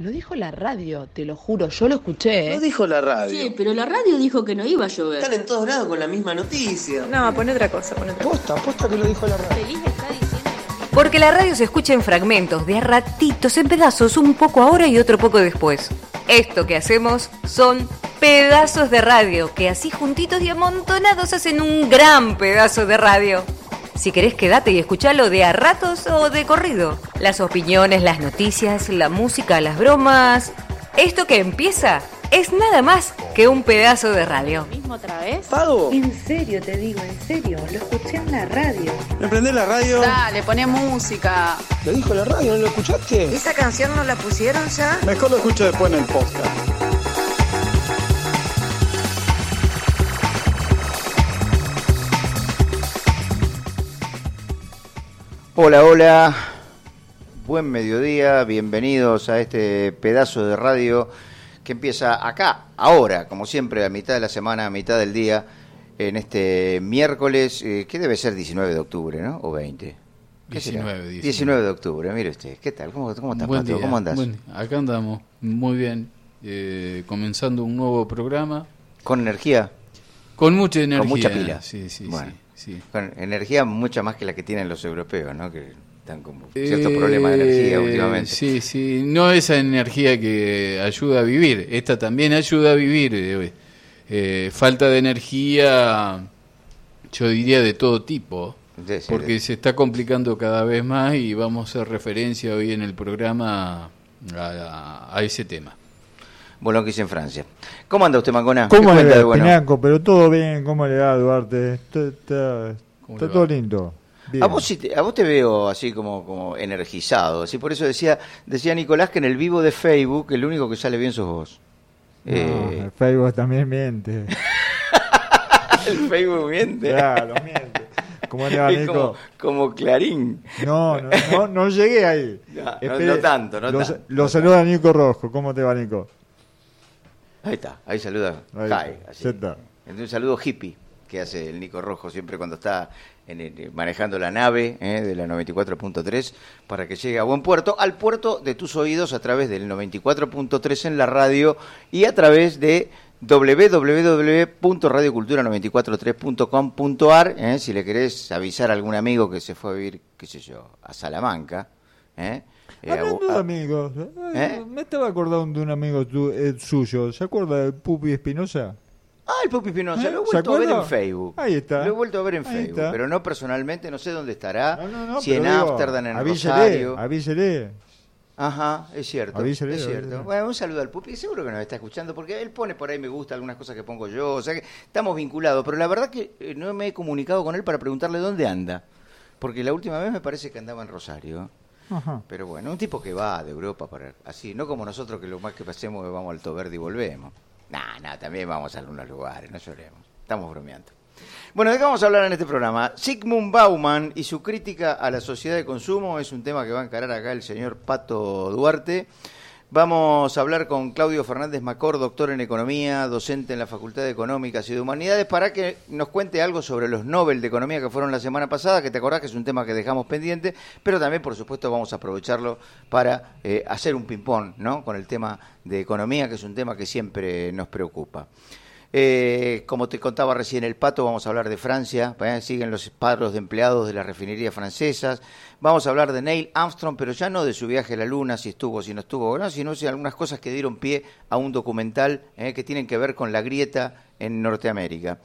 Lo dijo la radio, te lo juro, yo lo escuché. ¿eh? Lo dijo la radio. Sí, pero la radio dijo que no iba a llover. Están en todos lados con la misma noticia. No, pon otra cosa, pon otra cosa. Posta, posta que lo dijo la radio. Feliz está diciendo. Porque la radio se escucha en fragmentos, de a ratitos, en pedazos, un poco ahora y otro poco después. Esto que hacemos son pedazos de radio, que así juntitos y amontonados hacen un gran pedazo de radio. Si querés, quédate y escuchalo de a ratos o de corrido. Las opiniones, las noticias, la música, las bromas. Esto que empieza es nada más que un pedazo de radio. ¿Mismo otra vez? ¿Pago? En serio te digo, en serio, lo escuché en la radio. ¿Me prendés la radio? Dale, poné música. Lo dijo la radio, ¿no lo escuchaste? ¿Esa canción no la pusieron ya? Mejor lo escucho después en el podcast. Hola, hola. Buen mediodía, bienvenidos a este pedazo de radio que empieza acá, ahora, como siempre, a mitad de la semana, a mitad del día, en este miércoles, eh, que debe ser 19 de octubre, ¿no? O 20. ¿Qué será? 19, 19. 19 de octubre, mire usted. ¿Qué tal? ¿Cómo, cómo estás, Buen día. ¿Cómo andás? Buen- acá andamos, muy bien. Eh, comenzando un nuevo programa ¿Con energía? con mucha energía. mucha pila. Sí, sí, Bueno. sí, sí. Con energía mucha más que la que tienen los europeos, ¿no? Que están con ciertos Eh, problemas de energía últimamente. Sí, sí. No esa energía que ayuda a vivir. Esta también ayuda a vivir. eh, eh, falta de energía, yo diría de todo tipo. Sí, sí, Porque de- se está complicando cada vez más y vamos a hacer referencia hoy en el programa a, a- a ese tema. Bolonquis en Francia. ¿Cómo anda usted, Mangona? ¿Cómo ¿Qué le va, bueno? Pero todo bien, ¿cómo le va, Duarte? Está, está- ¿Cómo está le todo lindo. Bien. A vos, te, a vos te veo así como, como energizado, así por eso decía decía Nicolás que en el vivo de Facebook el único que sale bien sos vos. No, Eh, el Facebook también miente. el Facebook miente. claro, miente. ¿Cómo le va, Nico? como, como Clarín. No, no, no, no llegué ahí. No, no- Espere, no tanto, no lo, tanto. Lo saluda Nico Rojo. ¿Cómo te va, Nico? Ahí está, ahí saluda. Ahí así. Entonces, un saludo hippie que hace el Nico Rojo siempre cuando está en el- manejando la nave eh, de la 94.3 para que llegue a buen puerto, al puerto de tus oídos a través del 94.3 en la radio y a través de www.radiocultura943.com.ar eh, si le querés avisar a algún amigo que se fue a vivir, qué sé yo, a Salamanca. Eh, eh, Hablando de a- amigos, ay, ¿Eh? me estaba acordando de un amigo tu- eh, suyo. ¿Se acuerda de Pupi Espinosa? Ah, el Pupi Espinosa, ¿Eh? lo he ¿Se vuelto a ver en Facebook. Ahí está. Lo he vuelto a ver en Ahí Facebook, está. pero no personalmente, no sé dónde estará. No, no, no, si en Ámsterdam, en avísele, Rosario. Avísele. Ajá, es cierto. Avísele, es cierto. avísele. Bueno, un saludo al Pupi, seguro que nos está escuchando, porque él pone por ahí me gusta algunas cosas que pongo yo, o sea que estamos vinculados, pero la verdad que eh, no me he comunicado con él para preguntarle dónde anda, porque la última vez me parece que andaba en Rosario. Pero bueno, un tipo que va de Europa para así, no como nosotros que lo más que pasemos es vamos al Alto y volvemos. Nah, nah, también vamos a algunos lugares, no lloremos. Estamos bromeando. Bueno, ¿de vamos a hablar en este programa? Sigmund Bauman y su crítica a la sociedad de consumo es un tema que va a encarar acá el señor Pato Duarte. Vamos a hablar con Claudio Fernández Macor, doctor en Economía, docente en la Facultad de Económicas y de Humanidades, para que nos cuente algo sobre los Nobel de Economía que fueron la semana pasada, que te acordás que es un tema que dejamos pendiente, pero también, por supuesto, vamos a aprovecharlo para eh, hacer un ping-pong ¿no? con el tema de economía, que es un tema que siempre nos preocupa. Eh, como te contaba recién el pato, vamos a hablar de Francia, ¿eh? siguen los paros de empleados de las refinerías francesas, vamos a hablar de Neil Armstrong, pero ya no de su viaje a la Luna, si estuvo, si no estuvo, ¿no? sino de algunas cosas que dieron pie a un documental ¿eh? que tienen que ver con la grieta en Norteamérica.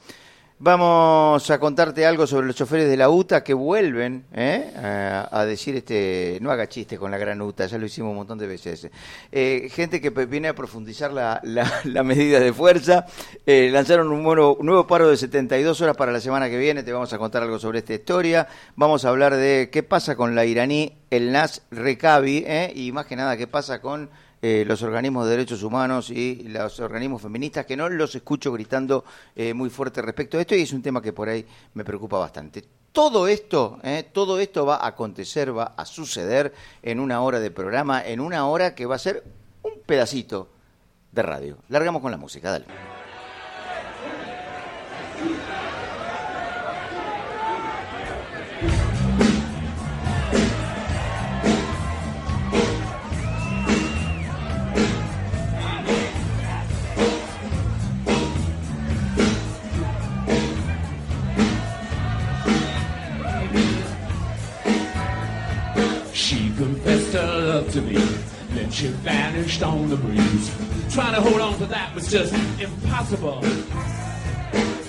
Vamos a contarte algo sobre los choferes de la UTA que vuelven ¿eh? a, decir, este no haga chistes con la gran UTA, ya lo hicimos un montón de veces. Eh, gente que viene a profundizar la, la, la medida de fuerza, eh, lanzaron un nuevo, un nuevo paro de 72 horas para la semana que viene, te vamos a contar algo sobre esta historia, vamos a hablar de qué pasa con la iraní, el Nas Rekabi, ¿eh? y más que nada qué pasa con eh, los organismos de derechos humanos y los organismos feministas, que no los escucho gritando eh, muy fuerte respecto a esto, y es un tema que por ahí me preocupa bastante. Todo esto, eh, todo esto va a acontecer, va a suceder en una hora de programa, en una hora que va a ser un pedacito de radio. Largamos con la música, dale. She vanished on the breeze. Trying to hold on to that was just impossible.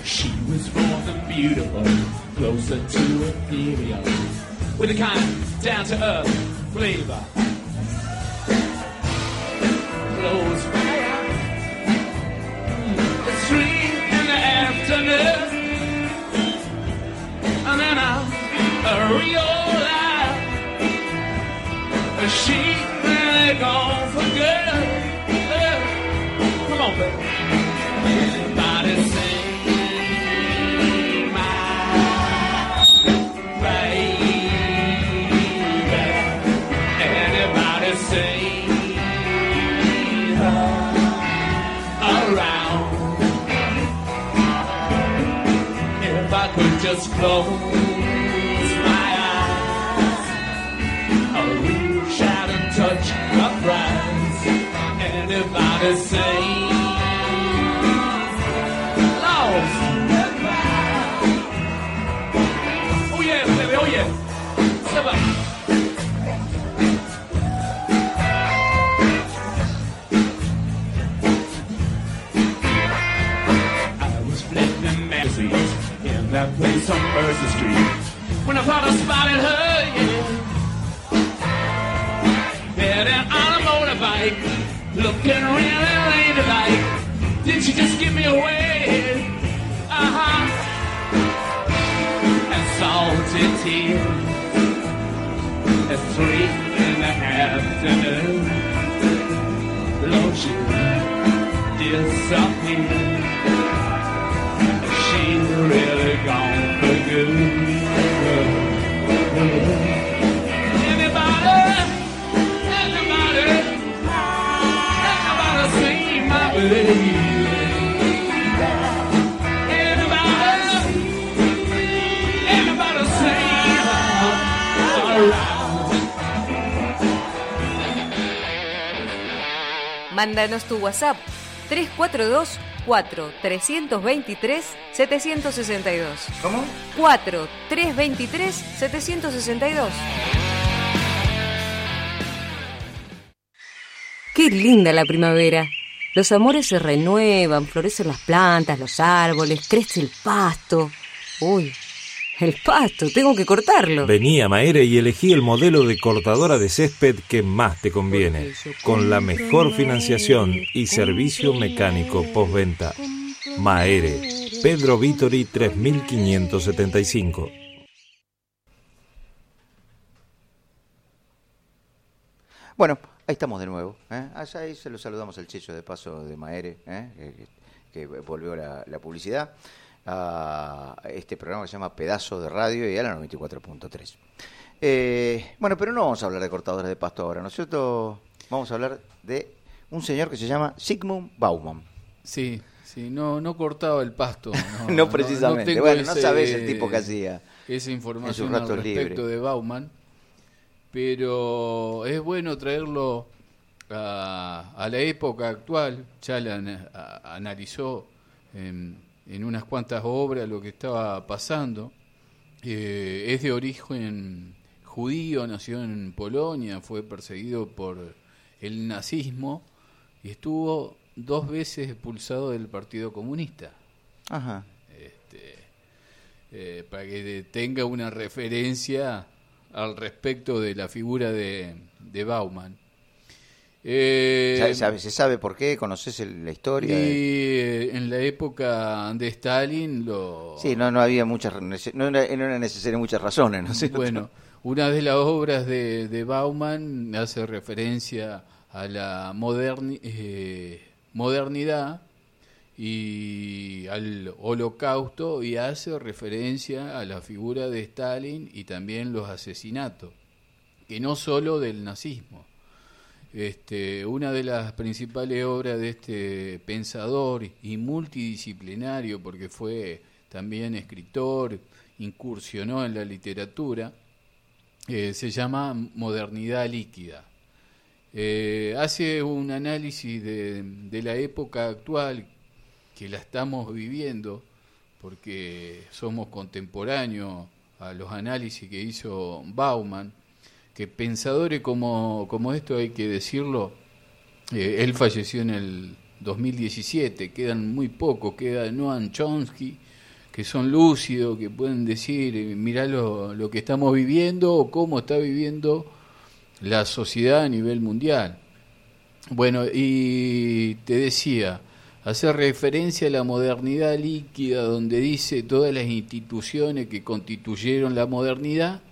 She was more than beautiful, closer to ethereal, with a kind of down-to-earth flavor. Close my eyes, it's three in the afternoon, and then I realize she really gone for good. Come on, baby. Anybody sing my baby? Anybody sing her around? If I could just close gotta say. Mándanos tu WhatsApp 342 4 323 762. ¿Cómo? 4 323 762. Qué linda la primavera. Los amores se renuevan, florecen las plantas, los árboles, crece el pasto. Uy, el pasto, tengo que cortarlo. Vení a Maere y elegí el modelo de cortadora de césped que más te conviene, con la mejor financiación y servicio mecánico postventa. Maere, Pedro Vitori 3575. Bueno, ahí estamos de nuevo. ¿eh? Allá ahí se lo saludamos al Checho de paso de Maere, ¿eh? que, que volvió la, la publicidad a este programa que se llama Pedazo de Radio y a la 94.3. Eh, bueno, pero no vamos a hablar de cortadores de pasto ahora, ¿no es cierto? Vamos a hablar de un señor que se llama Sigmund Bauman. Sí, sí, no, no cortaba el pasto. No, No precisamente. tengo Bueno, no sabés el tipo que hacía Esa información al respecto de Bauman. Pero es bueno traerlo a, a la época actual. Ya la a- analizó en, en unas cuantas obras lo que estaba pasando. Eh, es de origen judío, nació en Polonia, fue perseguido por el nazismo y estuvo dos veces expulsado del Partido Comunista. Ajá. Este, eh, para que tenga una referencia al respecto de la figura de, de Bauman. Eh, ¿Sabe- sabe- ¿Se sabe por qué? ¿Conoces la y historia? de- eh, en la época de Stalin lo... Sí, no, no había muchas, no era, no era necesario muchas razones. Bueno, una de las obras de, de Bauman hace referencia a la moderni- eh, modernidad y al holocausto y hace referencia a la figura de Stalin y también los asesinatos, que no solo del nazismo. Este, una de las principales obras de este pensador y multidisciplinario, porque fue también escritor, incursionó en la literatura, eh, se llama Modernidad Líquida. Eh, hace un análisis de, de la época actual que la estamos viviendo, porque somos contemporáneos a los análisis que hizo Bauman, que pensadores como, como esto, hay que decirlo, eh, él falleció en el 2017, quedan muy pocos, queda Noam Chomsky, que son lúcidos, que pueden decir, eh, mirá lo, lo que estamos viviendo o cómo está viviendo la sociedad a nivel mundial. Bueno, y te decía, hacer referencia a la modernidad líquida, donde dice todas las instituciones que constituyeron la modernidad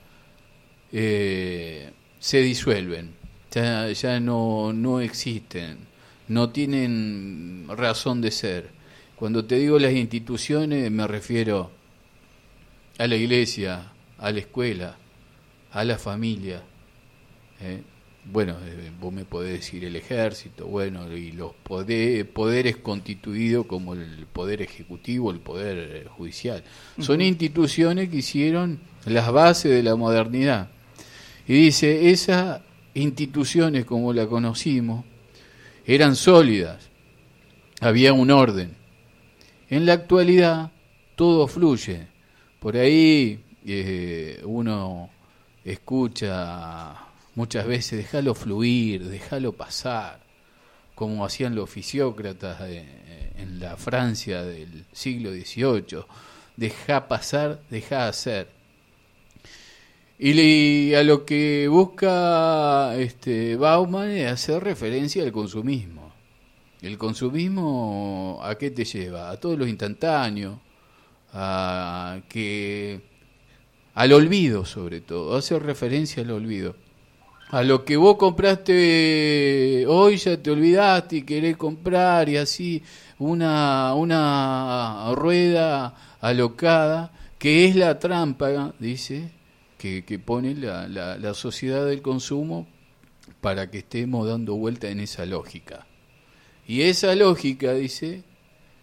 eh, se disuelven, ya, ya no, no existen, no tienen razón de ser. Cuando te digo las instituciones me refiero a la iglesia, a la escuela, a la familia. ¿eh? Bueno, eh, vos me podés decir el ejército, bueno, y los poder- poderes constituidos como el poder ejecutivo, el poder eh, judicial. Son instituciones que hicieron las bases de la modernidad. Y dice, esas instituciones como la conocimos eran sólidas, había un orden. En la actualidad todo fluye. Por ahí eh, uno escucha muchas veces, déjalo fluir, déjalo pasar, como hacían los fisiócratas eh, en la Francia del siglo XVIII. Deja pasar, deja hacer. Y a lo que busca este Bauman es hacer referencia al consumismo. El consumismo a qué te lleva? A todo lo instantáneo, a que al olvido sobre todo, hace referencia al olvido. A lo que vos compraste hoy ya te olvidaste y querés comprar y así una, una rueda alocada que es la trampa, dice, que, pone la, la, la sociedad del consumo para que estemos dando vuelta en esa lógica. Y esa lógica, dice,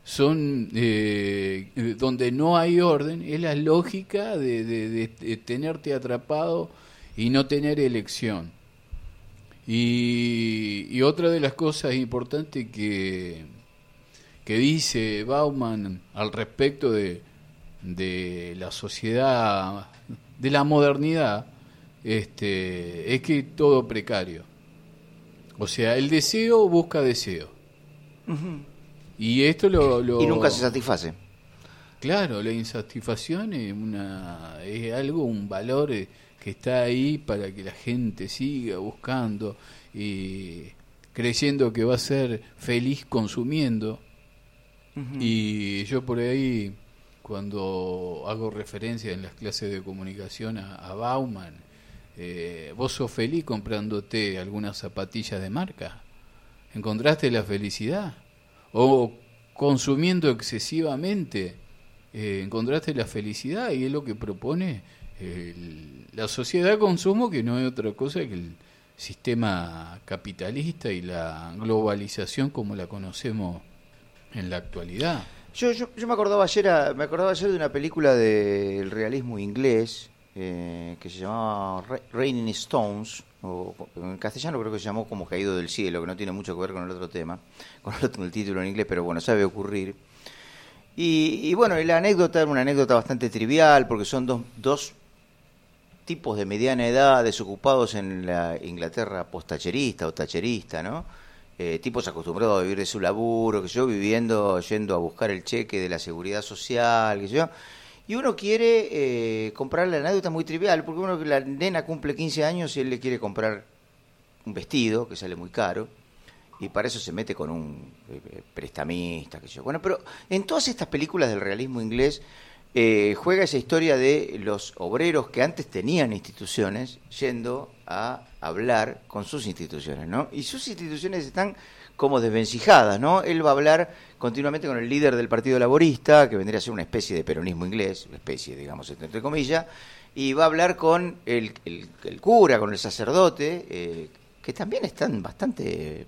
son eh, donde no hay orden, es la lógica de- de tenerte atrapado y no tener elección. Y, y otra de las cosas importantes que, que dice Bauman al respecto de, de la sociedad, de la modernidad, este, es que todo precario. O sea, el deseo busca deseo. Y esto lo, lo- Y nunca se satisface. Claro, la insatisfacción es, una, es algo, un valor eh, que está ahí para que la gente siga buscando y creyendo que va a ser feliz consumiendo. Y yo por ahí, cuando hago referencia en las clases de comunicación a, a Bauman, eh, vos sos feliz comprándote algunas zapatillas de marca. ¿Encontraste la felicidad? ¿O consumiendo excesivamente eh, encontraste la felicidad? Y es lo que propone el- la sociedad consumo, que no es otra cosa que el sistema capitalista y la globalización como la conocemos en la actualidad. Yo, yo, yo me acordaba ayer a- me acordaba ayer de una película del realismo inglés eh, que se llamaba Ra- Raining Stones o en castellano creo que se llamó como Caído del cielo que no tiene mucho que ver con el otro tema con el, otro- título en inglés pero bueno sabe ocurrir y, y bueno la anécdota era una anécdota bastante trivial porque son dos, dos tipos de mediana edad desocupados en la Inglaterra postacherista o tacherista, ¿no? Eh, tipos acostumbrados a vivir de su laburo, que yo, viviendo, yendo a buscar el cheque de la seguridad social, que yo. Y uno quiere eh, comprar la anécdota muy trivial, porque uno la nena cumple 15 años y él le quiere comprar un vestido que sale muy caro y para eso se mete con un eh, prestamista, que yo. Bueno, pero en todas estas películas del realismo inglés eh, juega esa historia de los obreros que antes tenían instituciones yendo a hablar con sus instituciones, ¿no? Y sus instituciones están como desvencijadas, ¿no? Él va a hablar continuamente con el líder del Partido Laborista, que vendría a ser una especie de peronismo inglés, una especie, digamos, entre comillas, y va a hablar con el, cura, con el sacerdote, eh, que también están bastante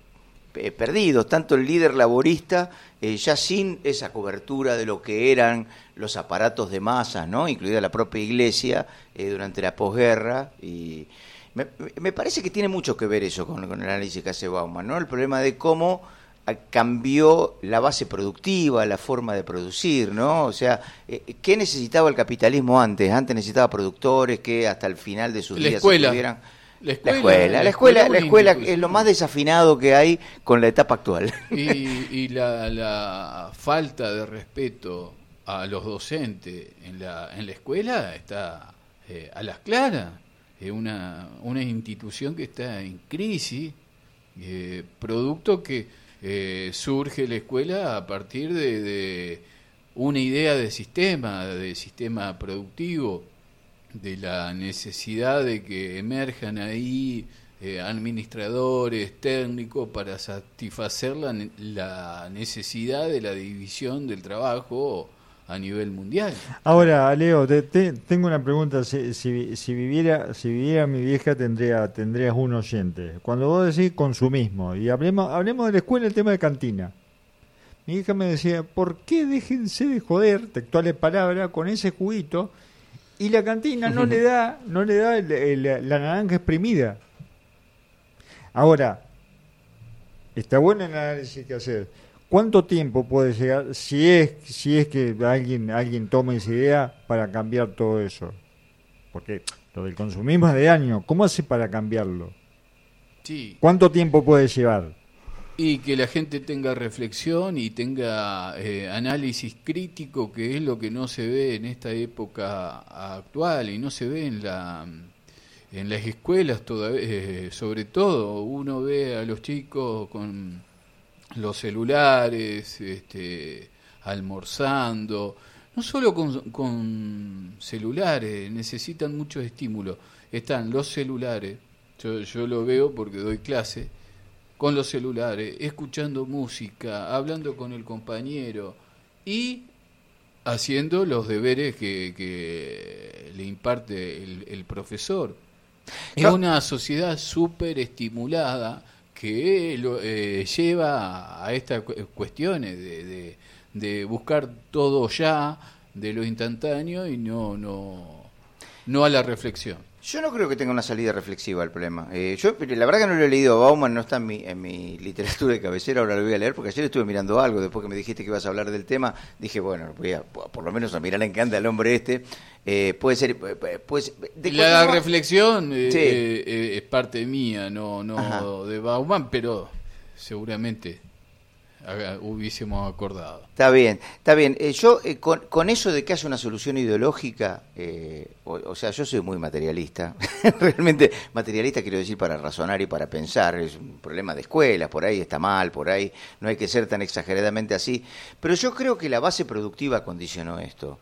eh, perdidos, tanto el líder laborista, eh, ya sin esa cobertura de lo que eran los aparatos de masas, ¿no? incluida la propia iglesia eh, durante la posguerra. Y me, me parece que tiene mucho que ver eso con, con el análisis que hace Bauman, ¿no? el problema de cómo ah, cambió la base productiva, la forma de producir, ¿no? O sea, eh, ¿qué necesitaba el capitalismo antes? Antes necesitaba productores que hasta el final de sus La días escuela. estuvieran La La escuela, la escuela, es la escuela institución. es lo más desafinado que hay con la etapa actual. Y, y la, la falta de respeto a los docentes en la, en la escuela está eh, a las claras. Es una, una institución que está en crisis, eh, producto que eh, surge la escuela a partir de, de una idea de sistema, de sistema productivo, de la necesidad de que emerjan ahí eh, administradores, técnicos, para satisfacer la, la necesidad de la división del trabajo a nivel mundial. Ahora, Leo, te- te- tengo una pregunta. Si, si- si viviera si viviera mi vieja, tendría tendrías un oyente. Cuando vos decís consumismo, y hablemos, hablemos de la escuela, el tema de cantina. Mi hija me decía, ¿por qué déjense de joder, textuales palabras, con ese juguito? Y la cantina no le da, no le da el- el- la naranja exprimida. Ahora, está bueno el análisis que hacer. ¿Cuánto tiempo puede llegar, si es, si es que alguien, alguien toma esa idea para cambiar todo eso? Porque lo del consumismo es de año, ¿cómo hace para cambiarlo? Sí. ¿Cuánto tiempo puede llevar? Y que la gente tenga reflexión y tenga eh, análisis crítico, que es lo que no se ve en esta época actual y no se ve en la en las escuelas todavía, eh, sobre todo. Uno ve a los chicos con los celulares, este, almorzando, no solo con, con celulares, necesitan mucho estímulo. Están los celulares, yo, yo lo veo porque doy clase, con los celulares, escuchando música, hablando con el compañero y haciendo los deberes que, que le imparte el, el profesor. Es No. una sociedad súper estimulada que lo, eh, lleva a, estas cu- cuestiones de, de- de buscar todo ya, de lo instantáneo y no, no, no a la reflexión. Yo no creo que tenga una salida reflexiva al problema. Eh, yo, la verdad que no lo he leído. Bauman no está en mi, en mi literatura de cabecera, ahora lo voy a leer porque ayer estuve mirando algo. Después que me dijiste que ibas a hablar del tema, dije, bueno, voy a por lo menos a mirar en qué anda el hombre este. Eh, puede ser. Pues, la reflexión eh, Sí. eh, eh, es parte mía, no, no Ajá. de Bauman, pero seguramente hubiésemos acordado. Está bien, está bien. Eh, yo, eh, con, eso de que haya una solución ideológica, eh, o, sea, yo soy muy materialista. Realmente, materialista quiero decir para razonar y para pensar. Es un problema de escuelas, por ahí está mal, por ahí no hay que ser tan exageradamente así. Pero yo creo que la base productiva condicionó esto.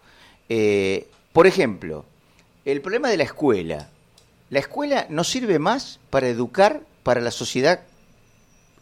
Por ejemplo, el problema de la escuela. La escuela no sirve más para educar para la sociedad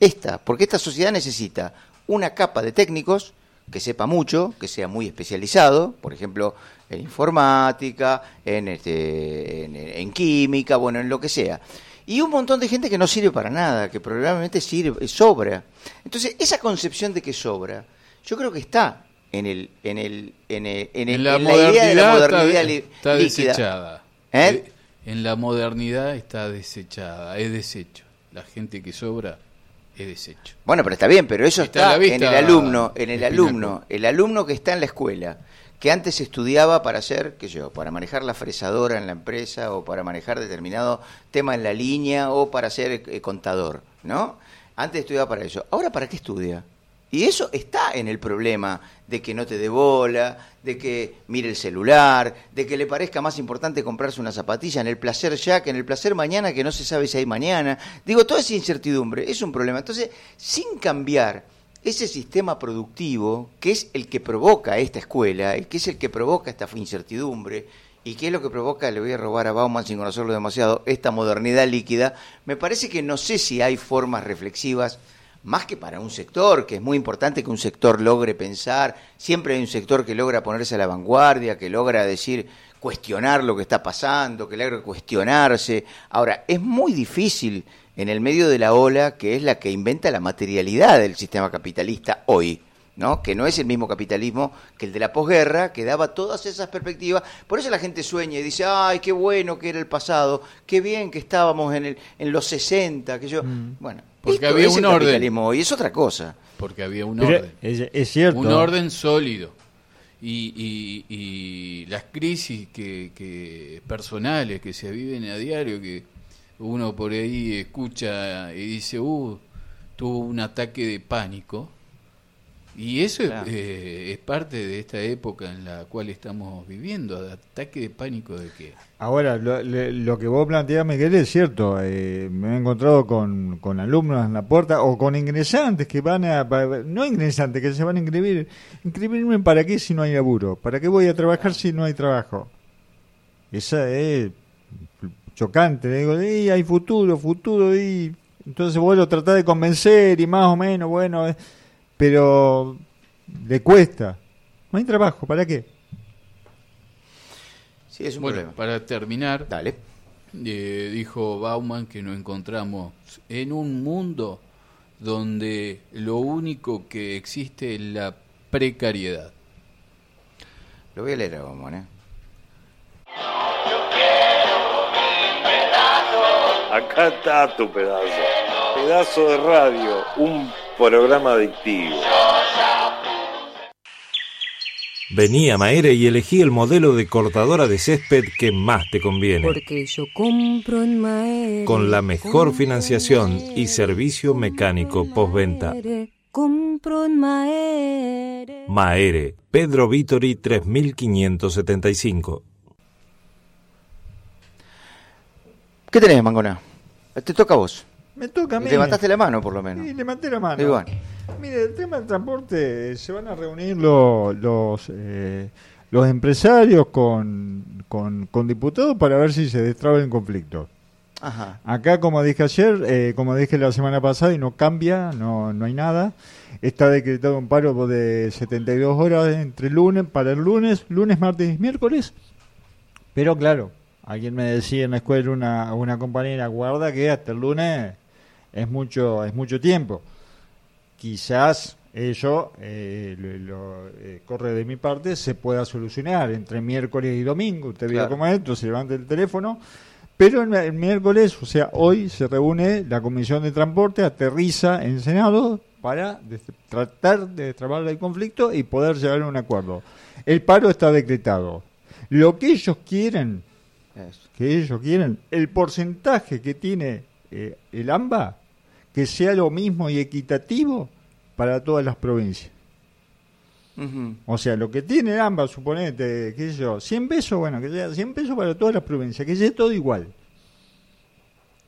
esta, porque esta sociedad necesita una capa de técnicos que sepa mucho, que sea muy especializado, por ejemplo, en informática, en, este, en, en química, bueno, en lo que sea. Y un montón de gente que no sirve para nada, que probablemente sirve, sobra. Entonces, esa concepción de que sobra, yo creo que está en el en el en, el- en el- En la en la idea de la modernidad está- está líquida. desechada. ¿Eh? Eh, En la modernidad está desechada, es desecho. La gente que sobra es desecho. Bueno, pero está bien, pero eso Está en el alumno, en el alumno, el alumno que está en la escuela, que antes estudiaba para hacer, qué sé yo, para manejar la fresadora en la empresa o para manejar determinado tema en la línea o para ser eh, contador, ¿no? Antes estudiaba para eso. Ahora, ¿para qué estudia? Y eso está en el problema de que no te dé bola, de que mire el celular, de que le parezca más importante comprarse una zapatilla en el placer ya que en el placer mañana que no se sabe si hay mañana. Digo, toda esa incertidumbre es un problema. Entonces, sin cambiar ese sistema productivo que es el que provoca esta escuela, y que es el que provoca esta incertidumbre, y que es lo que provoca, le voy a robar a Bauman sin conocerlo demasiado, esta modernidad líquida, me parece que no sé si hay formas reflexivas más que para un sector, que es muy importante que un sector logre pensar, siempre hay un sector que logra ponerse a la vanguardia, que logra decir, cuestionar lo que está pasando, que logra cuestionarse. Ahora, es muy difícil en el medio de la ola, que es la que inventa la materialidad del sistema capitalista hoy. ¿no? que no es el mismo capitalismo que el de la posguerra, que daba todas esas perspectivas. Por eso la gente sueña y dice, ay, qué bueno que era el pasado, qué bien que estábamos en, el, en los 60, que yo... Bueno, Porque esto había es un el orden. hoy, es otra cosa. Porque había un Pero orden. es, es cierto. Un orden sólido. Y, y- y las crisis que, que personales que se viven a diario, que uno por ahí escucha y dice, uh, tuvo un ataque de pánico. Y eso es- Claro. eh, es parte de esta época en la cual estamos viviendo. ¿Ataque de pánico de qué? Ahora, lo, le- lo que vos planteás, Miguel, es cierto. eh, me he encontrado con, con alumnos en la puerta o con ingresantes que van a. No ingresantes, que se van a inscribir. ¿Inscribirme para qué si no hay laburo? ¿Para qué voy a trabajar si no hay trabajo? Esa es chocante. Le digo, "Y hay futuro, futuro. y Entonces vos lo tratás de convencer y más o menos, bueno. eh, pero le cuesta. No hay trabajo, ¿para qué? Sí, es un Bueno, problema. para terminar, Dale. eh, dijo Bauman que nos encontramos en un mundo donde lo único que existe es la precariedad. Lo voy a leer a Bauman, ¿eh? Acá está tu pedazo. Pedazo de radio, un programa adictivo. Vení a Maere y elegí el modelo de cortadora de césped que más te conviene. Porque yo compro en Maere. Con la mejor financiación y servicio mecánico postventa. Compro en Maere. Maere, Pedro Vitori 3575. ¿Qué tenés, Mangona? Te toca a vos. Me toca a mí. Levantaste la mano, por lo menos. Sí, levanté la mano. Bueno. Mire, el tema del transporte, se van a reunir lo- los eh, los empresarios con, con, con diputados para ver si se destraba el conflicto. Ajá. Acá, como dije ayer, eh, como dije la semana pasada, y no cambia, no, no hay nada, está decretado un paro de 72 horas entre lunes, para el lunes, lunes, martes y miércoles. Pero claro, alguien me decía en la escuela, una, una compañera, guarda que hasta el lunes es mucho, es mucho tiempo. Quizás eso, eh, lo, lo, eh, corre de mi parte, se pueda solucionar entre miércoles y domingo. Usted vio Claro. cómo es esto, se levanta el teléfono. Pero el, el miércoles, o sea, hoy se reúne la Comisión de Transporte, aterriza en Senado para tratar de destrabar el conflicto y poder llegar a un acuerdo. El paro está decretado. Lo que ellos quieren, Eso. que ellos quieren, el porcentaje que tiene eh, el AMBA, que sea lo mismo y equitativo para todas las provincias. O sea, lo que tiene el AMBA, suponete, qué sé yo, 100 pesos, bueno, que sea 100 pesos para todas las provincias, que sea todo igual.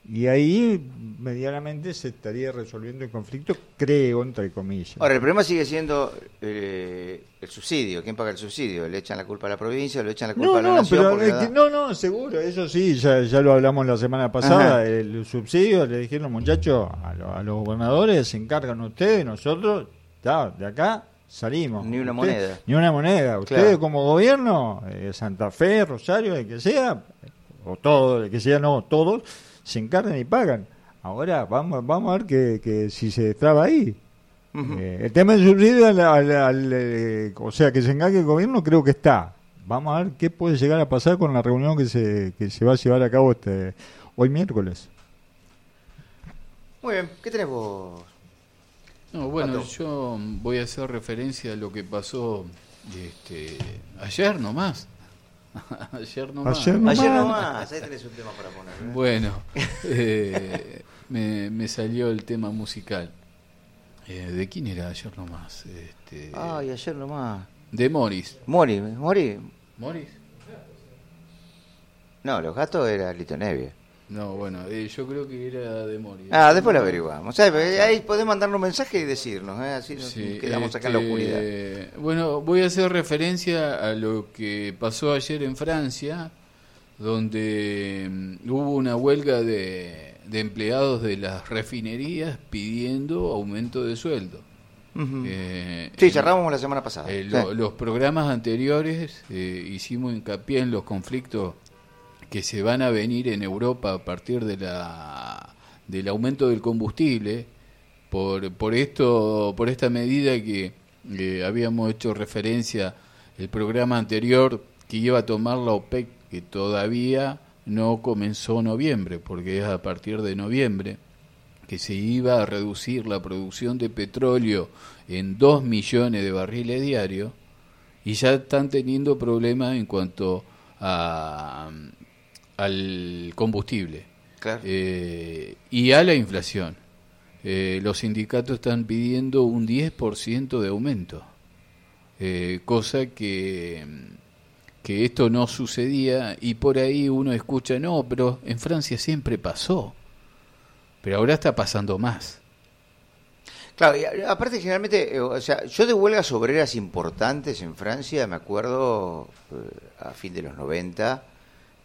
Y ahí, medianamente, se estaría resolviendo el conflicto, creo, entre comillas. Ahora, el problema sigue siendo eh, el subsidio. ¿Quién paga el subsidio? ¿Le echan la culpa a la provincia? ¿Le echan la culpa No, a la no, nación? pero da? no, no, seguro, eso sí, ya, ya lo hablamos la semana pasada, Ajá. el subsidio, le dijeron muchachos, a, lo- a los gobernadores se encargan ustedes, nosotros, ya, de acá salimos. Ni una moneda. Ni una moneda. Ustedes Claro. como gobierno, eh, Santa Fe, Rosario, el que sea, o todo, el que sea, no, todos, se encargan y pagan. Ahora vamos, vamos a ver que, que si se destraba ahí. Eh, el tema del subsidio, al, al- al, eh, o sea, que se encargue el gobierno, creo que está. Vamos a ver qué puede llegar a pasar con la reunión que se, que se va a llevar a cabo este hoy miércoles. Muy bien. ¿Qué tenés vos? No, bueno, Pato. yo voy a hacer referencia a lo que pasó este, ayer nomás. ayer nomás. Ayer nomás. Ayer nomás. Ahí tenés un tema para poner. ¿eh? Bueno, eh, me, me salió el tema musical. Eh, ¿De quién era ayer nomás? Este, Ay, ayer nomás. de Morris. Mori, Mori. ¿Morris? No, los gatos era Lito Nevia. No, bueno, eh, yo creo que era de Morris. Ah, después lo averiguamos. ¿Sabes? Ahí podés mandarnos un mensaje y decirnos, ¿eh? Así nos Sí, quedamos acá en la este, oscuridad. Bueno, voy a hacer referencia a lo que pasó ayer en Francia, donde mm, hubo una huelga de, de empleados de las refinerías pidiendo aumento de sueldo. Eh, Sí, cerramos la semana pasada. eh, Sí. Los programas anteriores eh, hicimos hincapié en los conflictos que se van a venir en Europa a partir de la del aumento del combustible por por esto por esta medida que eh, habíamos hecho referencia el programa anterior que iba a tomar la OPEC que todavía no comenzó noviembre porque es a partir de noviembre que se iba a reducir la producción de petróleo en 2 millones de barriles diarios y ya están teniendo problemas en cuanto a, al combustible. Eh, y a la inflación. Eh, los sindicatos están pidiendo un 10% de aumento, eh, cosa que, que esto no sucedía y por ahí uno escucha, no, pero en Francia siempre pasó, pero ahora está pasando más. Claro, y aparte generalmente, eh, o sea, yo de huelgas obreras importantes en Francia, me acuerdo a fin de los 90,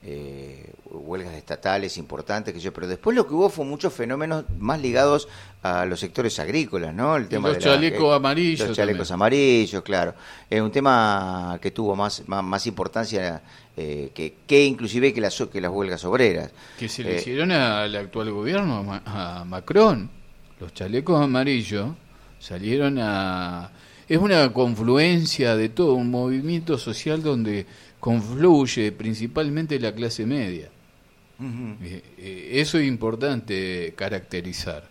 eh, huelgas estatales importantes, que yo, pero después lo que hubo fue muchos fenómenos más ligados a los sectores agrícolas, ¿no? El tema los de chalecos eh, amarillos Los chalecos también. amarillos, claro. Es un tema que tuvo más, más, más importancia eh, que, que inclusive que las, que las huelgas obreras. Que se le Eh, hicieron al actual gobierno, a Macron. Los chalecos amarillos salieron a... Es una confluencia de todo, un movimiento social donde confluye principalmente la clase media. Eh, eh, eso es importante caracterizar.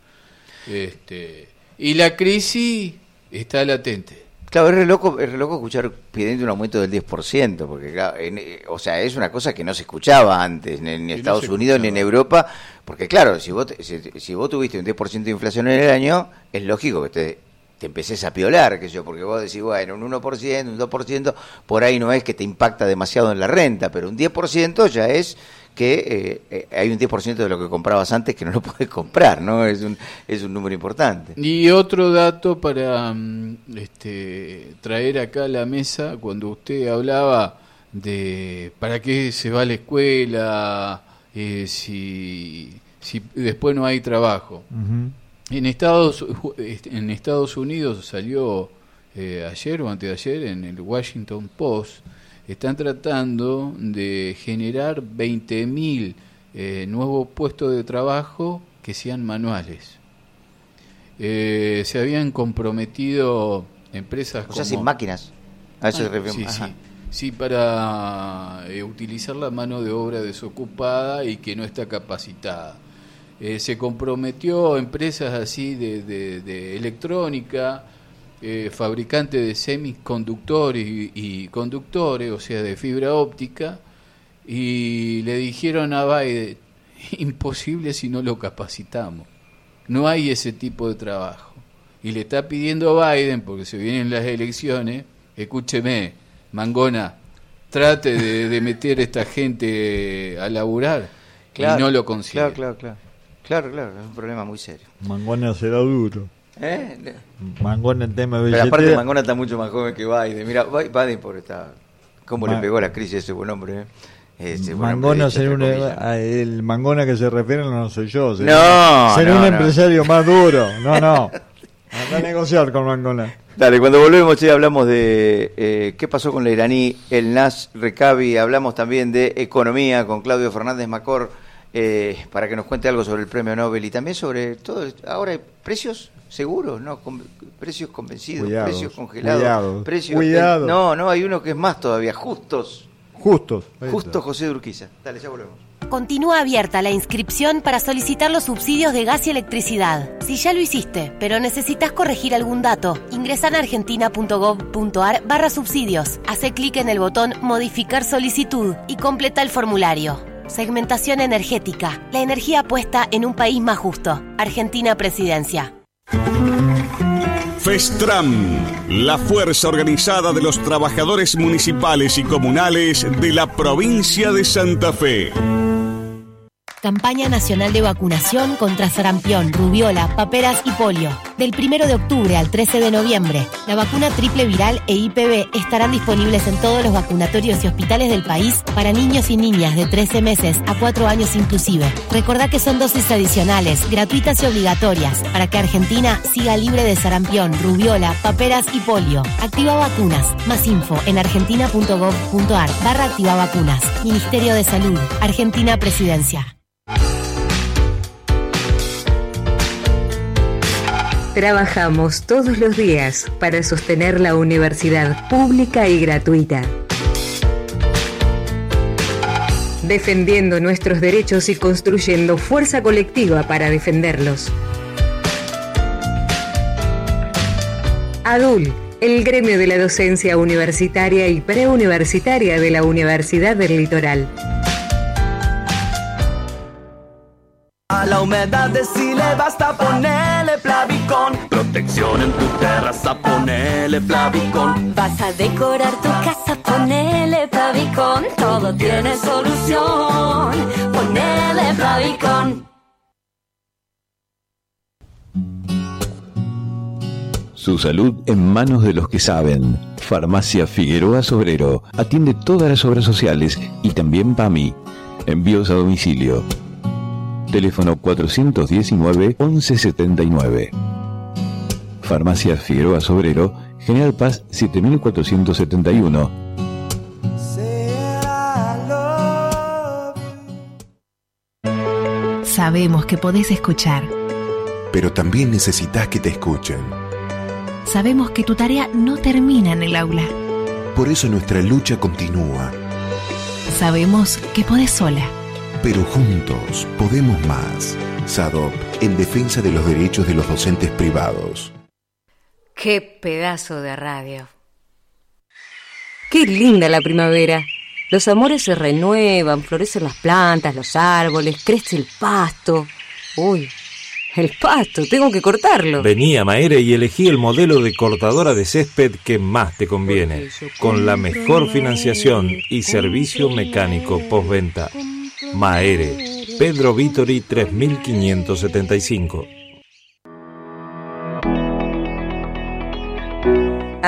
Este, y la crisis está latente. Claro, es re loco, es re loco escuchar pidiendo un aumento del 10%, porque claro, en- eh, o sea, es una cosa que no se escuchaba antes, ni en Estados Unidos ni en. Europa, porque claro, si vos, si, si vos tuviste un 10% de inflación en el año, es lógico que te, te empeces a piolar, que yo, porque vos decís, bueno, un 1%, un 2%, por ahí no es que te impacta demasiado en la renta, pero un 10% ya es que eh, eh, hay un 10% de lo que comprabas antes que no lo puedes comprar, ¿no? Es un, es un número importante. Y otro dato para mm, este, traer acá a la mesa, cuando usted hablaba de para qué se va a la escuela, eh, si, si después no hay trabajo. En Estados, este, en Estados Unidos salió eh, ayer o antes de ayer en el Washington Post, están tratando de generar 20.000 eh, nuevos puestos de trabajo que sean manuales. Eh, se habían comprometido empresas O sea, como... sin máquinas. A eso se Ah, sí, sí. Sí, para eh, utilizar la mano de obra desocupada y que no está capacitada. Eh, se comprometió empresas así de, de- de electrónica, eh, fabricantes de semiconductores y, y conductores, o sea, de fibra óptica, y le dijeron a Biden, imposible si no lo capacitamos. No hay ese tipo de trabajo. Y le está pidiendo a Biden, porque se vienen las elecciones, escúcheme, Mangona, trate de, de meter a esta gente a laburar y no lo consigue. Claro, claro, claro. Claro, claro, es un problema muy serio. Mangona será duro. ¿Eh? Mangona en tema de Pero aparte. Mangona está mucho más joven que Biden. Mira, Bi- Biden por está cómo le pegó la crisis a ese buen hombre. ¿eh? Mangona entre un, comillas. a- el Mangona que se refieren no soy yo. No, será no, un no. empresario más duro. No, no. Anda a negociar con Mangona. Dale, cuando volvemos che, hablamos de eh, qué pasó con la iraní, el NAS Recabi, hablamos también de economía con Claudio Fernández Macor eh, para que nos cuente algo sobre el premio Nobel y también sobre todo, esto. ahora hay precios seguros, ¿no? Con- precios convencidos, Cuidados, precios congelados, cuidados, precios... cuidados. no, no, hay uno que es más todavía, justos, Justos. justo. José Durquiza. Dale, ya volvemos. Continúa abierta la inscripción para solicitar los subsidios de gas y electricidad. Si ya lo hiciste, pero necesitas corregir algún dato, ingresa en argentina.gov.ar barra subsidios. Hace clic en el botón Modificar solicitud y completa el formulario. Segmentación energética. La energía puesta en un país más justo. Argentina Presidencia. FESTRAM, la fuerza organizada de los trabajadores municipales y comunales de la provincia de Santa Fe. Campaña Nacional de Vacunación contra sarampión, rubiola, paperas y polio. Del 1 de octubre al 13 de noviembre, la vacuna triple viral e IPV estarán disponibles en todos los vacunatorios y hospitales del país para niños y niñas de 13 meses a 4 años inclusive. Recordá que son dosis adicionales, gratuitas y obligatorias, para que Argentina siga libre de sarampión, rubiola, paperas y polio. Activa vacunas. Más info en argentina.gov.ar barra activa vacunas. Ministerio de Salud. Argentina Presidencia. Trabajamos todos los días para sostener la universidad pública y gratuita. Defendiendo nuestros derechos y construyendo fuerza colectiva para defenderlos. ADUL, el gremio de la docencia universitaria y preuniversitaria de la Universidad del Litoral. a la humedad decile basta ponele Plavicón. Protección en tu terraza, ponele Plavicón. Vas a decorar tu casa, ponele Plavicón. Todo tiene solución, ponele Plavicón. Su salud en manos de los que saben. Farmacia Figueroa Sobrero atiende todas las obras sociales y también PAMI. Envíos a domicilio. Teléfono 419-1179. Farmacia Figueroa Sobrero, General Paz 7471. Sabemos que podés escuchar. Pero también necesitas que te escuchen. Sabemos que tu tarea no termina en el aula. Por eso nuestra lucha continúa. Sabemos que podés sola. Pero juntos podemos más. SADOP, en defensa de los derechos de los docentes privados. Qué pedazo de radio. Qué linda la primavera. Los amores se renuevan, florecen las plantas, los árboles, crece el pasto. Uy, el pasto, tengo que cortarlo. Vení a Maere y elegí el modelo de cortadora de césped que más te conviene, con la mejor financiación y servicio mecánico postventa. Maere, Pedro Vitori 3575.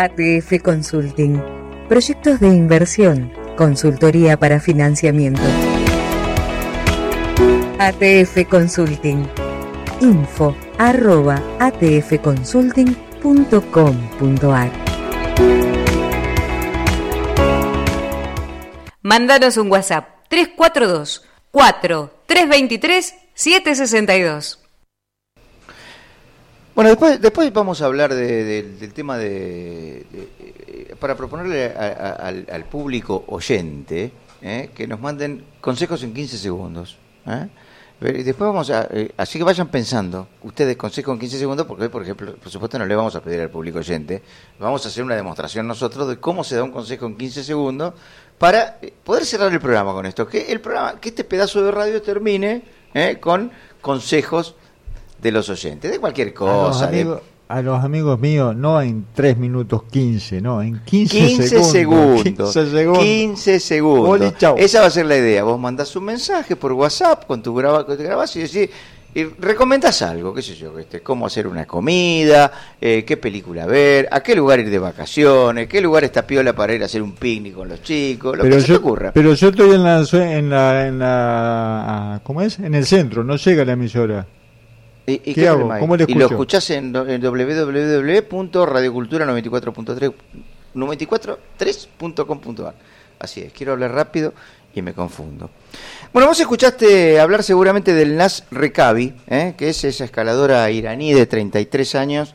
ATF Consulting. Proyectos de inversión. Consultoría para financiamiento. ATF Consulting. Info arroba atfconsulting.com.ar Mándanos un WhatsApp 342 4 323 762. Bueno, después, después vamos a hablar de- de- del tema de, eh, para proponerle a- al, público oyente eh, que nos manden consejos en 15 segundos. ¿eh? Después vamos a, así que vayan pensando ustedes consejos en 15 segundos, porque hoy, por ejemplo, por supuesto no le vamos a pedir al público oyente, vamos a hacer una demostración nosotros de cómo se da un consejo en 15 segundos para poder cerrar el programa con esto, que el programa, que este pedazo de radio termine con consejos de los oyentes, de cualquier A los, cosa. de- amigos, a los amigos míos, no en 3 minutos 15, no, en 15, 15 segundos. segundos. 15 segundos. 15 segundos. Esa va a ser la idea. Vos mandás un mensaje por WhatsApp con tu graba, grabás y decís, y recomendás algo, qué sé yo, este, cómo hacer una comida, eh, qué película ver, a qué lugar ir de vacaciones, qué lugar está piola para ir a hacer un picnic con los chicos, lo Pero que se te yo, ocurra. pero yo estoy en la, en la, en la, ¿cómo es? En el centro, no llega la emisora. ¿Y. ¿Cómo le Y lo escucho? escuchás en, en www.radiocultura94.3 943.com.ar. Así es, quiero hablar rápido y me confundo. Bueno, vos escuchaste hablar seguramente del Nas Rekabi, ¿eh? que es esa escaladora iraní de 33 años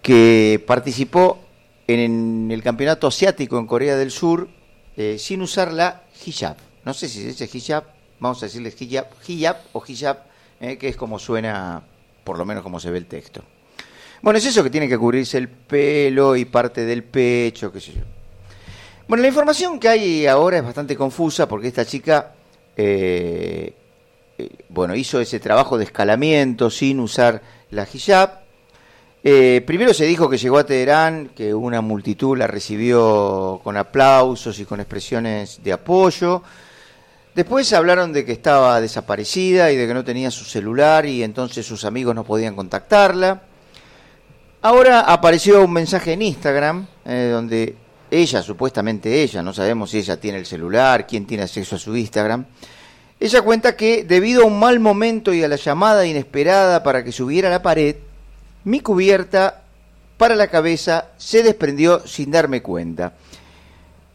que participó en el campeonato asiático en Corea del Sur eh, sin usar la hijab. No sé si se dice hijab, vamos a decirle hijab, hijab o hijab, eh, que es como suena, por lo menos como se ve el texto. Bueno, es eso que tiene que cubrirse el pelo y parte del pecho, qué sé yo. Bueno, la información que hay ahora es bastante confusa porque esta chica, eh, eh, bueno, hizo ese trabajo de escalamiento sin usar la hijab. Eh, primero se dijo que llegó a Teherán, que una multitud la recibió con aplausos y con expresiones de apoyo. Después hablaron de que estaba desaparecida y de que no tenía su celular y entonces sus amigos no podían contactarla. Ahora apareció un mensaje en Instagram eh, donde ella, supuestamente ella, no sabemos si ella tiene el celular, quién tiene acceso a su Instagram. Ella cuenta que debido a un mal momento y a la llamada inesperada para que subiera a la pared, mi cubierta para la cabeza se desprendió sin darme cuenta.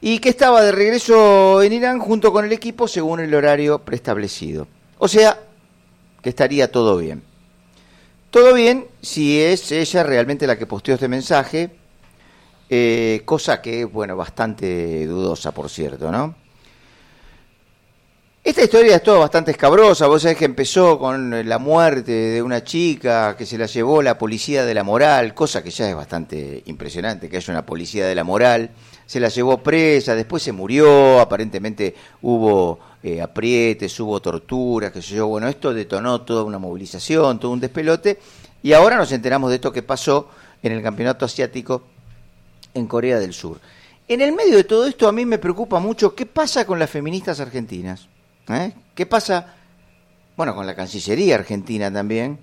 Y que estaba de regreso en Irán junto con el equipo según el horario preestablecido. O sea, que estaría todo bien. Todo bien si es ella realmente la que posteó este mensaje, eh, cosa que, bueno, bastante dudosa, por cierto, ¿no? Esta historia es todo bastante escabrosa, vos sabés que empezó con la muerte de una chica que se la llevó la policía de la moral, cosa que ya es bastante impresionante, que haya una policía de la moral, se la llevó presa, después se murió, aparentemente hubo eh, aprietes, hubo torturas, qué sé yo. Bueno, esto detonó toda una movilización, todo un despelote, y ahora nos enteramos de esto que pasó en el campeonato asiático en Corea del Sur. En el medio de todo esto a mí me preocupa mucho qué pasa con las feministas argentinas. ¿Eh? ¿Qué pasa, bueno, con la Cancillería argentina también?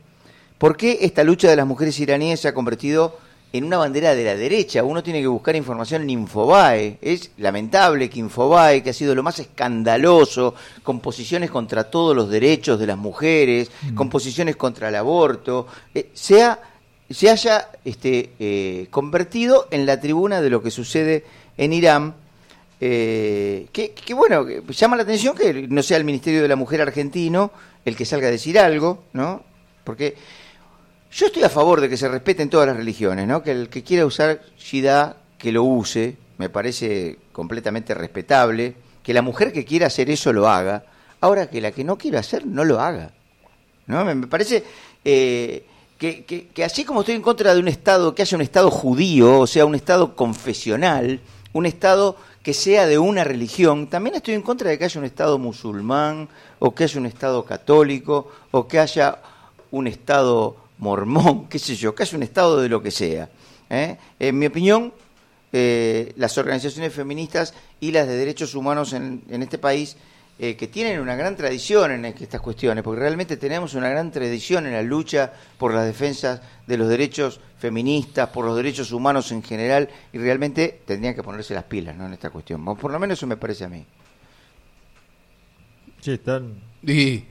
¿Por qué esta lucha de las mujeres iraníes se ha convertido en una bandera de la derecha? Uno tiene que buscar información en Infobae. Es lamentable que Infobae, que ha sido lo más escandaloso, con posiciones contra todos los derechos de las mujeres, con posiciones contra el aborto, eh, sea, se haya este, eh, convertido en la tribuna de lo que sucede en Irán eh, que, bueno, llama la atención que no sea el Ministerio de la Mujer argentino el que salga a decir algo, ¿no? Porque yo estoy a favor de que se respeten todas las religiones, ¿no? Que el que quiera usar Shida, que lo use, me parece completamente respetable, que la mujer que quiera hacer eso lo haga, ahora que la que no quiera hacer no lo haga, ¿no? Me, me parece... Eh, que, que, que así como estoy en contra de un Estado, que haya un Estado judío, o sea, un Estado confesional, un Estado que sea de una religión, también estoy en contra de que haya un Estado musulmán, o que haya un Estado católico, o que haya un Estado mormón, qué sé yo, que haya un Estado de lo que sea. ¿eh? En mi opinión, eh, las organizaciones feministas y las de derechos humanos en, en este país, eh, que tienen una gran tradición en estas cuestiones, porque realmente tenemos una gran tradición en la lucha por las defensas de los derechos feministas, por los derechos humanos en general, y realmente tendrían que ponerse las pilas ¿no? en esta cuestión. Por lo menos eso me parece a mí. Sí, están... Y,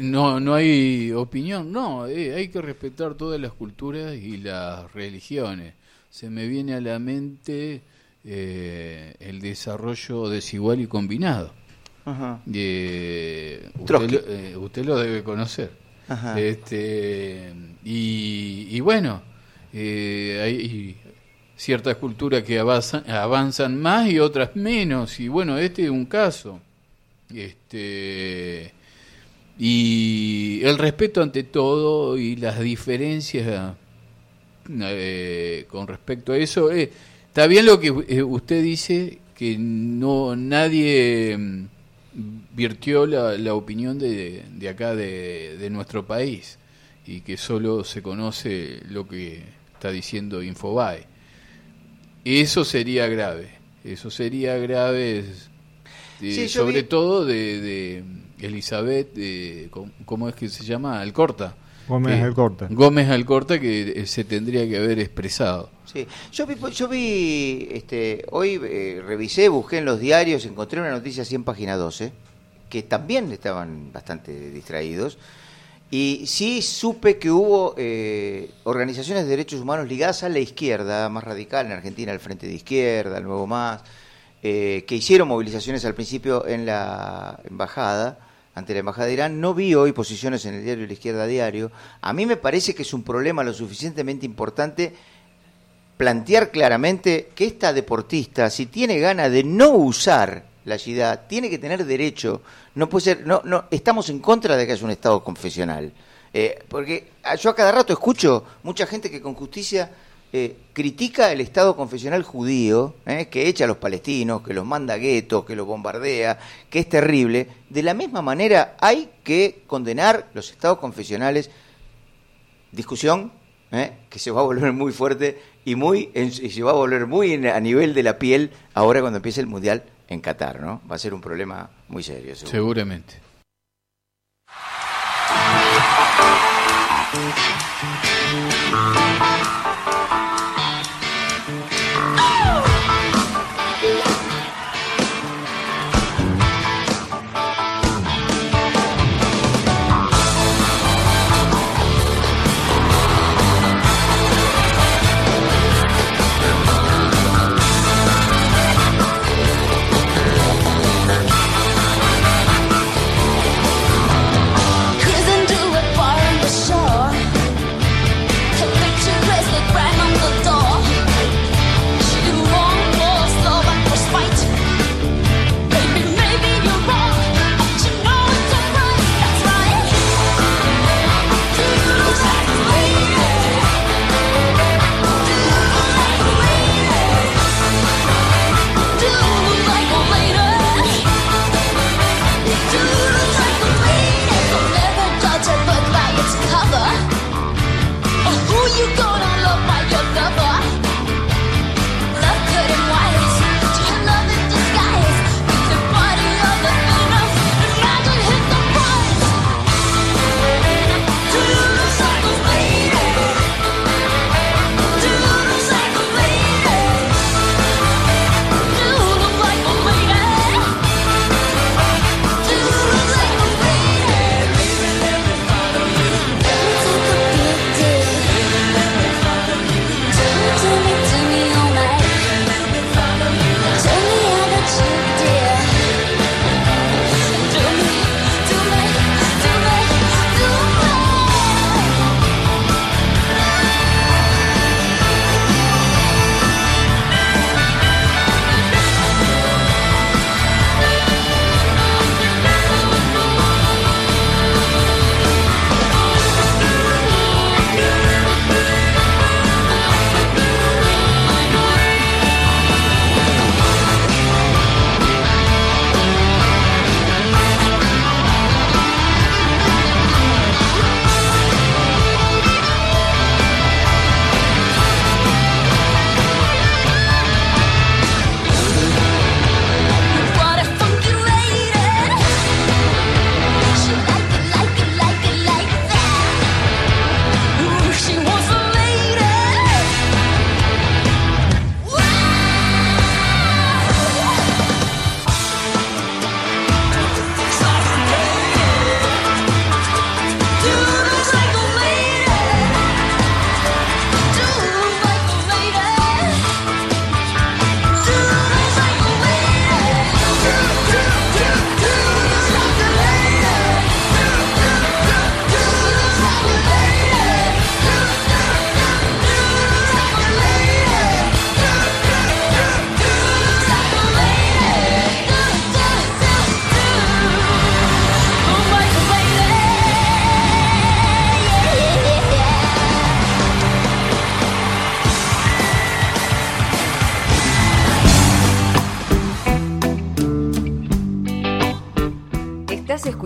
no, no hay opinión, no, eh, hay que respetar todas las culturas y las religiones. Se me viene a la mente eh, el desarrollo desigual y combinado. Ajá. Eh, usted, lo, eh, usted lo debe conocer. Ajá. Este, y, y bueno, eh, hay ciertas culturas que avanzan, avanzan más y otras menos. Y bueno, este es un caso. Este, y el respeto ante todo y las diferencias eh, con respecto a eso. eh, está bien lo que usted dice, que no nadie virtió la, la opinión de, de acá de, de nuestro país y que solo se conoce lo que está diciendo Infobae. Eso sería grave, eso sería grave, de- Sí, sobre vi- todo de, de Elizabeth, de, ¿cómo- ¿cómo es que se llama? Alcorta. Gómez Que- Alcorta. Gómez Alcorta que eh, se tendría que haber expresado. Sí, yo vi, yo vi este, hoy eh, revisé, busqué en los diarios, encontré una noticia así en página 12, que también estaban bastante distraídos, y sí supe que hubo eh, organizaciones de derechos humanos ligadas a la izquierda, más radical en Argentina, el Frente de Izquierda, el Nuevo Más, eh, que hicieron movilizaciones al principio en la embajada, ante la embajada de Irán. No vi hoy posiciones en el diario La Izquierda Diario. A mí me parece que es un problema lo suficientemente importante plantear claramente que esta deportista, si tiene ganas de no usar la yidá, tiene que tener derecho. No puede ser, no, no, estamos en contra de que haya un Estado confesional. Eh, porque yo a cada rato escucho mucha gente que con justicia eh, critica el Estado confesional judío, eh, que echa a los palestinos, que los manda a guetos, que los bombardea, que es terrible. De la misma manera hay que condenar los Estados confesionales discusión ¿eh? que se va a volver muy fuerte y muy y se va a volver muy en- a nivel de la piel ahora cuando empiece el mundial en Qatar, ¿no? Va a ser un problema muy serio. Seguramente.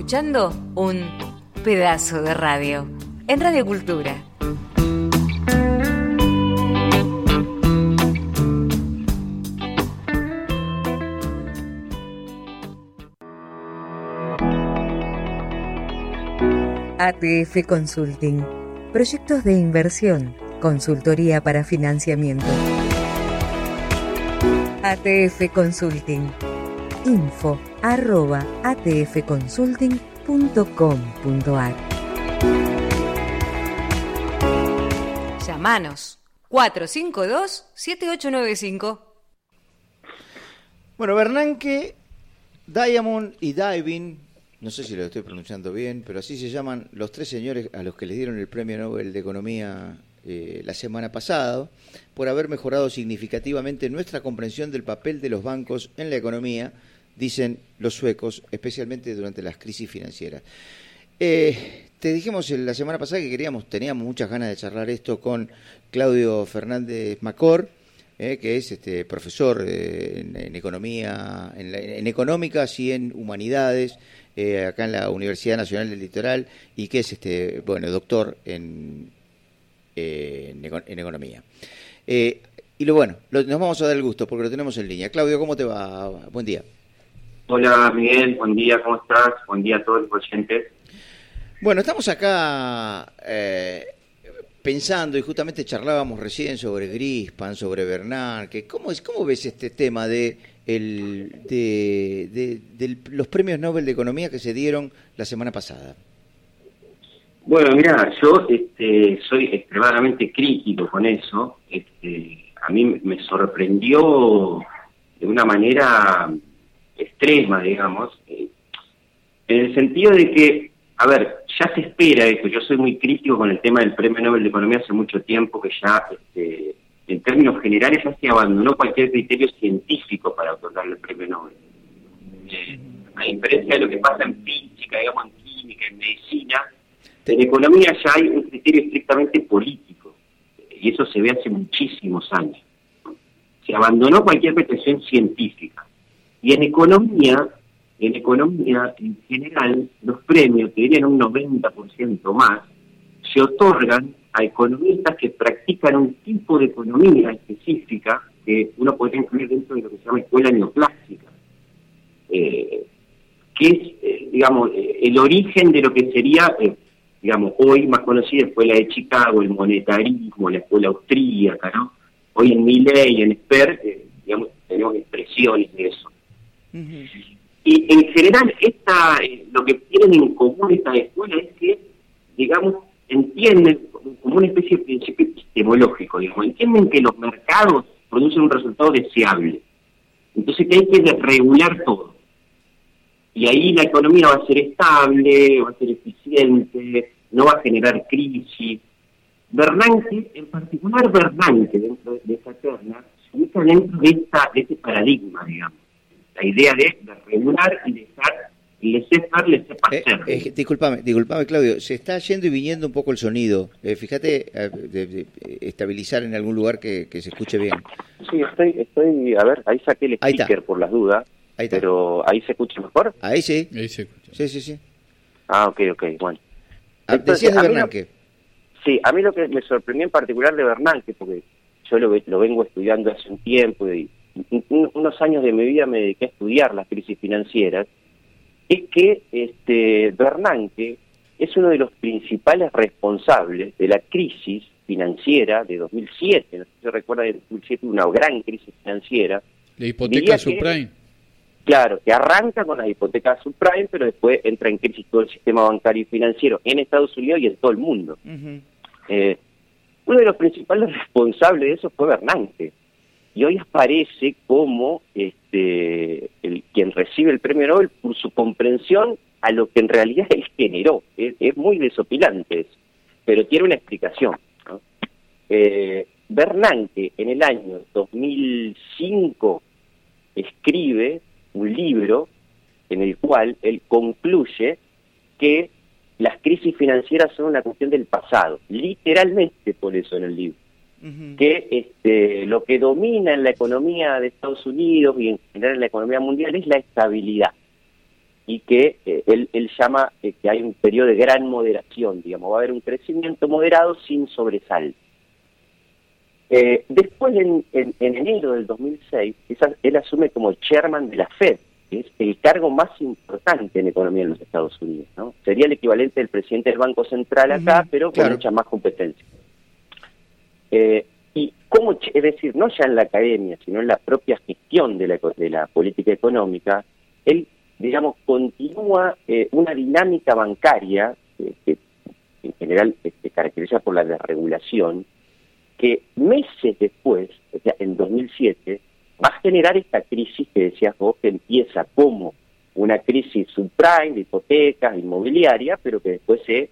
Escuchando un pedazo de radio en Radio Cultura. ATF Consulting. Proyectos de inversión. Consultoría para financiamiento. ATF Consulting. Info arroba atfconsulting.com.ar Llamanos 452-7895. Bueno, Bernanke, Diamond y Diving, no sé si lo estoy pronunciando bien, pero así se llaman los tres señores a los que les dieron el Premio Nobel de Economía eh, la semana pasada, por haber mejorado significativamente nuestra comprensión del papel de los bancos en la economía, dicen los suecos, especialmente durante las crisis financieras. Eh, te dijimos la semana pasada que queríamos, teníamos muchas ganas de charlar esto con Claudio Fernández Macor, eh, que es este profesor eh, en, economía, en, económicas y en humanidades, acá en la Universidad Nacional del Litoral, y que es este, bueno, doctor en, economía. y lo bueno, nos vamos a dar el gusto porque lo tenemos en línea. Claudio, ¿cómo te va? Buen día. Hola Miguel, buen día, ¿cómo estás? Buen día a todos los oyentes. Bueno, estamos acá eh, pensando y justamente charlábamos recién sobre Grispan, sobre Bernard, que ¿cómo, es, cómo ves este tema de, el, de, de, los premios Nobel de Economía que se dieron la semana pasada? Bueno, mira, yo este, soy extremadamente crítico con eso. Este, a mí me sorprendió de una manera extrema, digamos, eh, en el sentido de que, a ver, ya se espera esto, yo soy muy crítico con el tema del Premio Nobel de Economía hace mucho tiempo que ya, este, en términos generales, ya se abandonó cualquier criterio científico para otorgar el Premio Nobel. Eh, a diferencia de lo que pasa en física, digamos, en química, en medicina, en economía ya hay un criterio estrictamente político, y eso se ve hace muchísimos años. Se abandonó cualquier pretensión científica. Y en economía, en economía en general, los premios, que dirían un 90% más, se otorgan a economistas que practican un tipo de economía específica que uno podría incluir dentro de lo que se llama escuela neoclásica, eh, que es, eh, digamos, eh, el origen de lo que sería, digamos, hoy más conocida escuela de Chicago, el monetarismo, la escuela austríaca, ¿no? Hoy en Milley, en Sper, digamos, tenemos expresiones de eso. Y en general, esta, eh, lo que tienen en común estas escuelas es que, digamos, entienden como una especie de principio epistemológico, digamos, entienden que los mercados producen un resultado deseable. Entonces que hay que regular todo. Y ahí la economía va a ser estable, va a ser eficiente, no va a generar crisis. Bernanke, en particular Bernanke, dentro de esta terna, se ubica dentro de, esta, de este paradigma, digamos la idea de, regular y dejar. Eh, eh, disculpame, disculpame, Claudio, se está yendo y viniendo un poco el sonido. Eh, fíjate, eh, de, de, estabilizar en algún lugar que, que, se escuche bien. Sí, estoy, estoy, a ver, ahí saqué el speaker por las dudas, ahí pero ¿ahí se escucha mejor? Ahí sí. Ahí se escucha. Sí, sí, sí. Ah, ok, ok, bueno. Ah, Entonces, Decías de Bernanke. Sí, a mí lo que me sorprendió en particular de Bernanke, porque yo lo, lo vengo estudiando hace un tiempo y unos años de mi vida me dediqué a estudiar las crisis financieras, es que este, Bernanke es uno de los principales responsables de la crisis financiera de 2007. No sé si se recuerda de 2007, una gran crisis financiera. La hipoteca subprime. Claro, que arranca con la hipoteca subprime, pero después entra en crisis todo el sistema bancario y financiero en Estados Unidos y en todo el mundo. eh, uno de los principales responsables de eso fue Bernanke y hoy aparece como este, el, quien recibe el premio Nobel por su comprensión a lo que en realidad él generó. Es, muy desopilante eso, pero tiene una explicación. Eh, Bernanke en el año 2005 escribe un libro en el cual él concluye que las crisis financieras son una cuestión del pasado, literalmente por eso en el libro que este, lo que domina en la economía de Estados Unidos y en general en la economía mundial es la estabilidad. y que eh, él, él llama eh, que hay un periodo de gran moderación, digamos, va a haber un crecimiento moderado sin sobresalto. Eh, después, en, en- en enero del 2006, esa- él asume como chairman de la Fed, que es el cargo más importante en economía en los Estados Unidos. ¿no? Sería el equivalente del presidente del Banco Central acá, pero con claro. mucha más competencia. Eh, y cómo, es decir, no ya en la academia, sino en la propia gestión de la, de la política económica, él, digamos, continúa eh, una dinámica bancaria que en general se caracteriza por la desregulación, que meses después, o sea, en 2007, va a generar esta crisis que decías vos, que empieza como una crisis subprime de hipotecas, inmobiliaria, pero que después se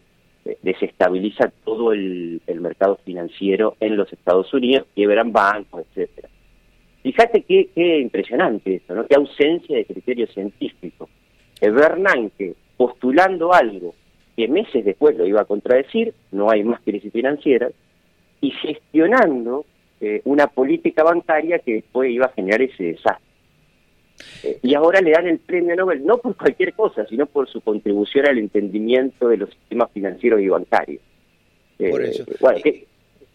desestabiliza todo el, mercado financiero en los Estados Unidos, quiebran bancos, etcétera. Fíjate qué, impresionante esto, ¿no? Qué ausencia de criterio científico. Bernanke postulando algo que meses después lo iba a contradecir, no hay más crisis financiera, y gestionando eh, una política bancaria que después iba a generar ese desastre. Eh, y ahora le dan el premio Nobel no por cualquier cosa, sino por su contribución al entendimiento de los sistemas financieros y bancarios. Eh, Por eso. bueno, que-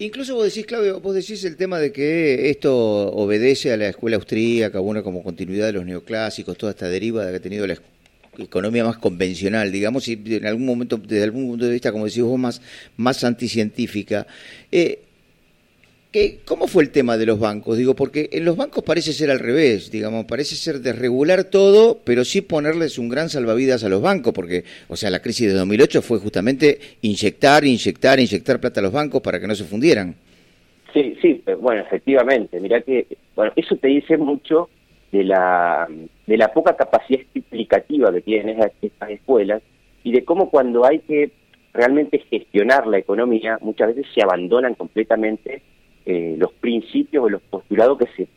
Incluso vos decís, Claudio, vos decís el tema de que esto obedece a la escuela austríaca, bueno, como continuidad de los neoclásicos, toda esta deriva que ha tenido la economía más convencional, digamos, y en algún momento, desde algún punto de vista, como decís vos, más, más anticientífica. Eh, ¿qué- ¿Cómo fue el tema de los bancos? Digo, porque en los bancos parece ser al revés, digamos, parece ser desregular todo, pero sí ponerles un gran salvavidas a los bancos, porque, o sea, la crisis de 2008 fue justamente inyectar, inyectar, inyectar plata a los bancos para que no se fundieran. Sí, sí, eh, bueno, efectivamente. Mirá que, bueno, eso te dice mucho de la, de la poca capacidad explicativa que tienen estas escuelas y de cómo cuando hay que realmente gestionar la economía, muchas veces se abandonan completamente eh, los principios o los postulados que se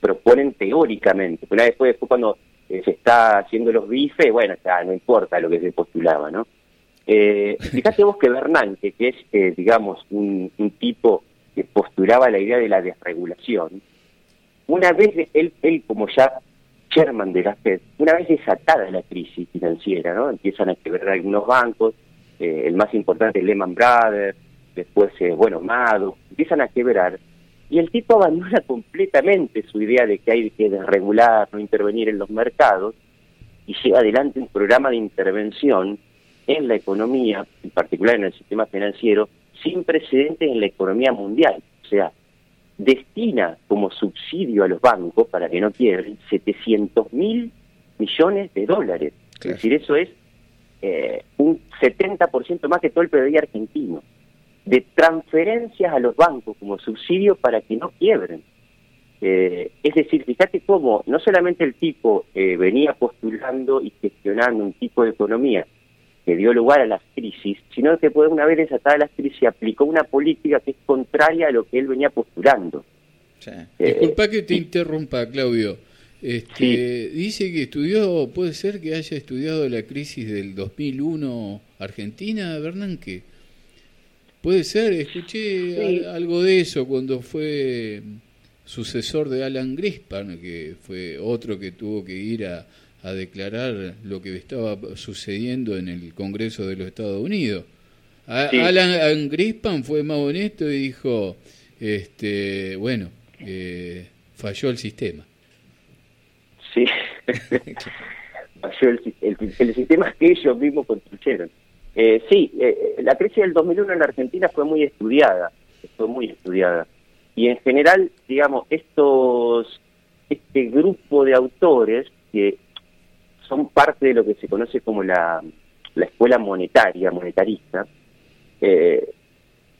proponen teóricamente. Pero después, después cuando eh, se está haciendo los bifes, bueno, ya no importa lo que se postulaba, ¿no? Eh, fíjate vos que Bernanke, que es, eh, digamos, un, un tipo que postulaba la idea de la desregulación, una vez él, él como ya chairman de la Fed, una vez desatada la crisis financiera, ¿no? Empiezan a quebrar algunos bancos, eh, el más importante Lehman Brothers, después, eh, bueno, Madoff, empiezan a quebrar, y el tipo abandona completamente su idea de que hay que desregular, no intervenir en los mercados, y lleva adelante un programa de intervención en la economía, en particular en el sistema financiero, sin precedentes en la economía mundial. O sea, destina como subsidio a los bancos para que no quiebren 700 mil millones de dólares. Es decir, eso es eh, un 70% más que todo el PBI argentino, de transferencias a los bancos como subsidio para que no quiebren. Eh, es decir, fíjate cómo no solamente el tipo eh, venía postulando y gestionando un tipo de economía que dio lugar a las crisis, sino que pues, una vez desatada las crisis aplicó una política que es contraria a lo que él venía postulando. Eh, Disculpa que te interrumpa, Claudio. Este, Dice que estudió, puede ser que haya estudiado la crisis del 2001 Argentina, Bernanke. Puede ser, escuché Sí. algo de eso cuando fue sucesor de Alan Greenspan, que fue otro que tuvo que ir a, a declarar lo que estaba sucediendo en el Congreso de los Estados Unidos. A- Sí. Alan Greenspan fue más honesto y dijo, este, bueno, eh, falló el sistema. Sí. Falló el, si- el, el sistema que ellos mismos construyeron. Eh, sí, eh, la crisis del 2001 en la Argentina fue muy estudiada, fue muy estudiada. Y en general, digamos, estos este grupo de autores que son parte de lo que se conoce como la, la escuela monetaria, monetarista, eh,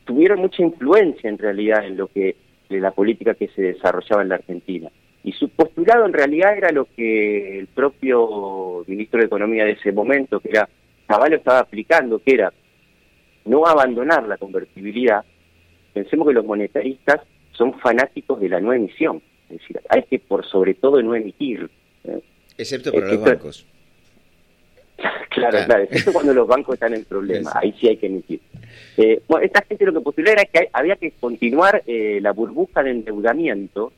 tuvieron mucha influencia en realidad en lo que de la política que se desarrollaba en la Argentina. Y su postulado en realidad era lo que el propio ministro de Economía de ese momento, que era Caballo, estaba aplicando, que era no abandonar la convertibilidad. Pensemos que los monetaristas son fanáticos de la no emisión, es decir, hay que por sobre todo no emitir. ¿eh? Excepto para los bancos. Claro, claro, excepto cuando los bancos están en problemas, ahí sí hay que emitir. Eh, bueno, esta gente lo que postuló era que había que continuar eh, la burbuja de endeudamiento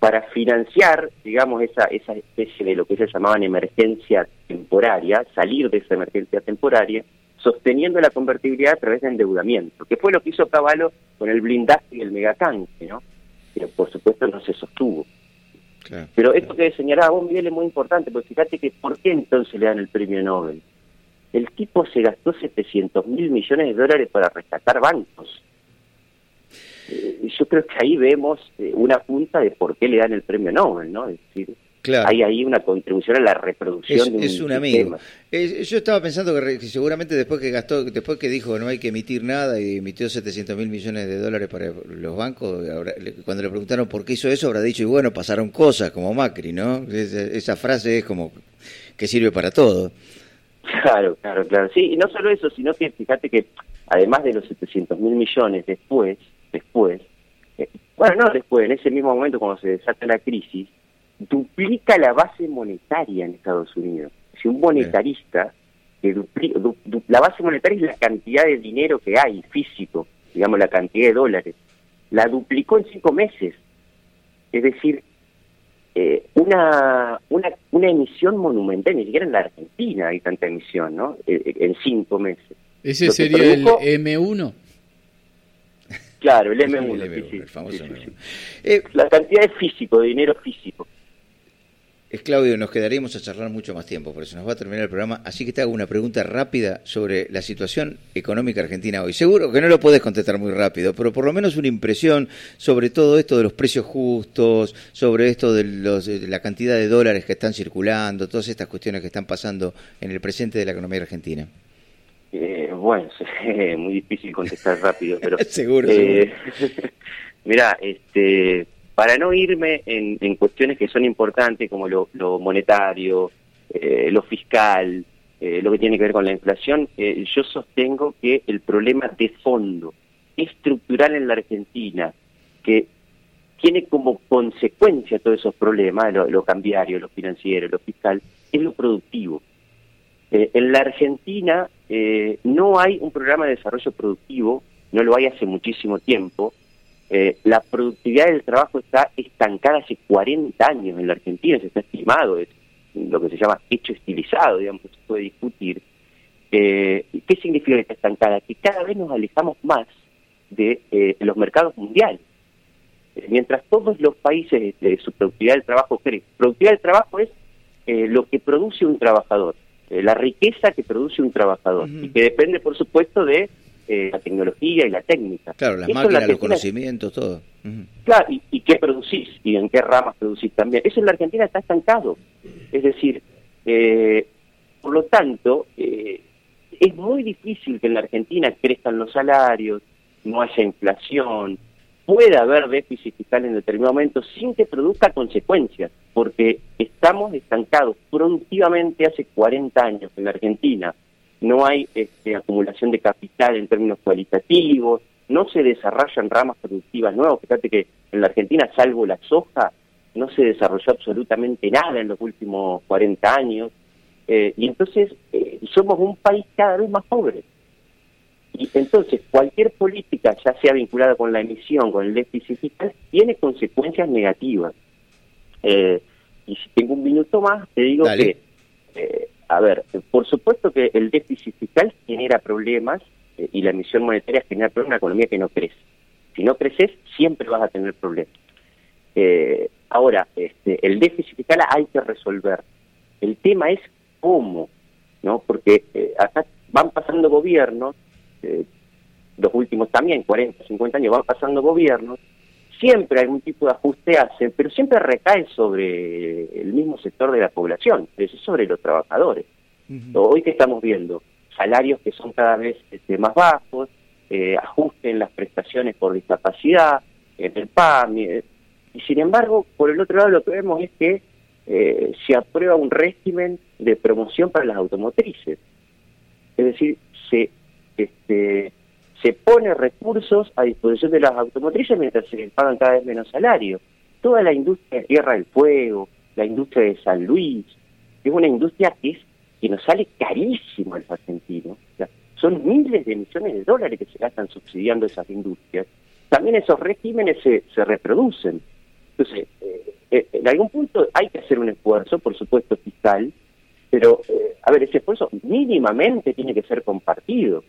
para financiar, digamos, esa, esa especie de lo que ellos llamaban emergencia temporaria, salir de esa emergencia temporaria, sosteniendo la convertibilidad a través de endeudamiento, que fue lo que hizo Caballo con el blindaje y el megacanje, ¿no? Que por supuesto no se sostuvo. Pero esto que señalaba vos, Miguel, es muy importante, porque fíjate que ¿por qué entonces le dan el premio Nobel? El tipo se gastó 700 mil millones de dólares para rescatar bancos. Eh, yo creo que ahí vemos eh, una punta de por qué le dan el premio Nobel, ¿no? Es decir, hay ahí una contribución a la reproducción Es, de un, es un amigo. yo estaba pensando que, seguramente después que gastó, después que dijo no hay que emitir nada y emitió 700 mil millones de dólares para los bancos, cuando le preguntaron por qué hizo eso, habrá dicho, y bueno, pasaron cosas como Macri, ¿no? Esa, esa frase es como que sirve para todo. Claro, claro, claro. Sí, y no solo eso, sino que fíjate que además de los 700 mil millones después, después, eh, bueno, no después, en ese mismo momento cuando se desata la crisis, duplica la base monetaria en Estados Unidos. Si un monetarista, que dupli- du- du- la base monetaria es la cantidad de dinero que hay físico, digamos la cantidad de dólares, la duplicó en cinco meses. Es decir, eh, una, una, una emisión monumental, ni siquiera en la Argentina hay tanta emisión, ¿no? Eh, eh, en cinco meses. Ese sería el produjo- M1. Claro, el M1, El sí, M1, sí, el famoso sí, sí, M1. sí. la cantidad de físico, de dinero físico. Es Claudio, nos quedaríamos a charlar mucho más tiempo, por eso nos va a terminar el programa. Así que te hago una pregunta rápida sobre la situación económica argentina hoy. Seguro que no lo podés contestar muy rápido, pero por lo menos una impresión sobre todo esto de los precios justos, sobre esto de, los, de la cantidad de dólares que están circulando, todas estas cuestiones que están pasando en el presente de la economía argentina. Eh, bueno, es muy difícil contestar rápido, pero... Seguro, eh, Mira, este, para no irme en, cuestiones que son importantes como lo, monetario, eh, lo fiscal, eh, lo que tiene que ver con la inflación, eh, yo sostengo que el problema de fondo estructural en la Argentina, que tiene como consecuencia todos esos problemas, lo, lo cambiario, lo financiero, lo fiscal, es lo productivo. En la Argentina eh, no hay un programa de desarrollo productivo, no lo hay hace muchísimo tiempo. Eh, la productividad del trabajo está estancada hace 40 años en la Argentina, se está estimado, es lo que se llama hecho estilizado, digamos, se puede discutir. Eh, ¿Qué significa que está estancada? Que cada vez nos alejamos más de eh, los mercados mundiales. Eh, mientras todos los países de su productividad del trabajo crece, productividad del trabajo es eh, lo que produce un trabajador, la riqueza que produce un trabajador, y que depende, por supuesto, de eh, la tecnología y la técnica. Claro, las Eso en la máquinas, los conocimientos, todo. Claro, y, y qué producís y en qué ramas producís también. Eso en la Argentina está estancado. Es decir, eh, por lo tanto, eh, es muy difícil que en la Argentina crezcan los salarios, no haya inflación, pueda haber déficit fiscal en determinado momento sin que produzca consecuencias, porque estamos estancados productivamente hace 40 años en la Argentina. No hay este, acumulación de capital en términos cualitativos, no se desarrollan ramas productivas nuevas. Fíjate que en la Argentina, salvo la soja, no se desarrolló absolutamente nada en los últimos 40 años. Eh, y entonces eh, somos un país cada vez más pobre. Y entonces cualquier política, ya sea vinculada con la emisión, con el déficit fiscal, tiene consecuencias negativas. Eh, y si tengo un minuto más, te digo Dale. que, eh, a ver, por supuesto que el déficit fiscal genera problemas eh, y la emisión monetaria genera problemas en una economía que no crece. Si no creces, siempre vas a tener problemas. Eh, ahora, este, el déficit fiscal hay que resolver. El tema es cómo, ¿no? Porque eh, acá van pasando gobiernos, eh, los últimos también, 40, 50 años, van pasando gobiernos, siempre algún tipo de ajuste hacen, pero siempre recae sobre el mismo sector de la población, es decir, sobre los trabajadores. Hoy que estamos viendo salarios que son cada vez este, más bajos, eh, ajuste en las prestaciones por discapacidad, en el PAMI, eh, y sin embargo, por el otro lado lo que vemos es que eh, se aprueba un régimen de promoción para las automotrices. Es decir, se, este, se pone recursos a disposición de las automotrices mientras se les pagan cada vez menos salario. Toda la industria de Tierra del Fuego, la industria de San Luis, es una industria que, es, que nos sale carísimo a los argentinos. O sea, son miles de millones de dólares que se gastan subsidiando esas industrias. También esos regímenes se, se reproducen. Entonces, eh, eh, en algún punto hay que hacer un esfuerzo, por supuesto, fiscal, Pero, eh, a ver, ese esfuerzo mínimamente tiene que ser compartido.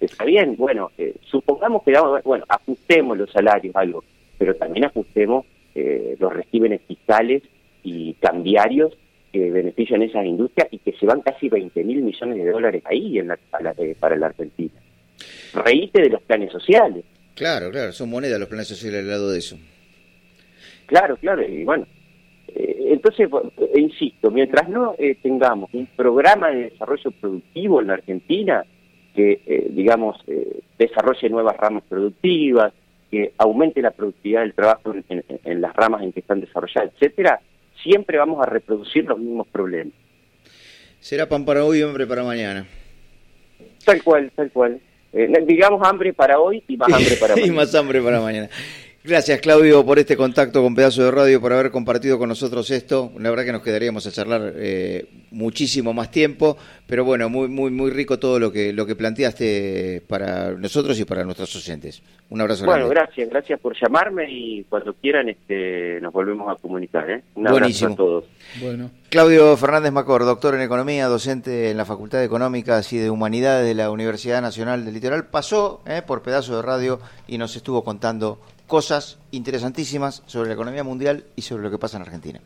Está bien, bueno, eh, supongamos que, bueno, ajustemos los salarios, algo, pero también ajustemos eh, los regímenes fiscales y cambiarios que benefician esas industrias y que se van casi 20 mil millones de dólares ahí en la- para, la, para la Argentina. Reíste de los planes sociales. Claro, claro, son monedas los planes sociales al lado de eso. Claro, claro, y bueno. eh, entonces, eh, insisto, mientras no eh, tengamos un programa de desarrollo productivo en la Argentina que, eh, digamos, eh, desarrolle nuevas ramas productivas, que aumente la productividad del trabajo en, en- en las ramas en que están desarrolladas, etcétera, siempre vamos a reproducir los mismos problemas. Será pan para hoy y hambre para mañana. Tal cual, tal cual. Eh, digamos hambre para hoy y más hambre para y mañana. más hambre para mañana. Gracias, Claudio, por este contacto con Pedazo de Radio, por haber compartido con nosotros esto. La verdad que nos quedaríamos a charlar eh, muchísimo más tiempo, pero bueno, muy, muy, muy rico todo lo que, lo que planteaste para nosotros y para nuestros oyentes. Un abrazo Bueno, grande. gracias, gracias por llamarme y cuando quieran este, nos volvemos a comunicar. ¿eh? Un abrazo Buenísimo. a todos. Bueno. Claudio Fernández Macor, doctor en Economía, docente en la Facultad de Económicas y de Humanidades de la Universidad Nacional del Litoral, pasó eh, por pedazo de radio y nos estuvo contando cosas interesantísimas sobre la economía mundial y sobre lo que pasa en Argentina.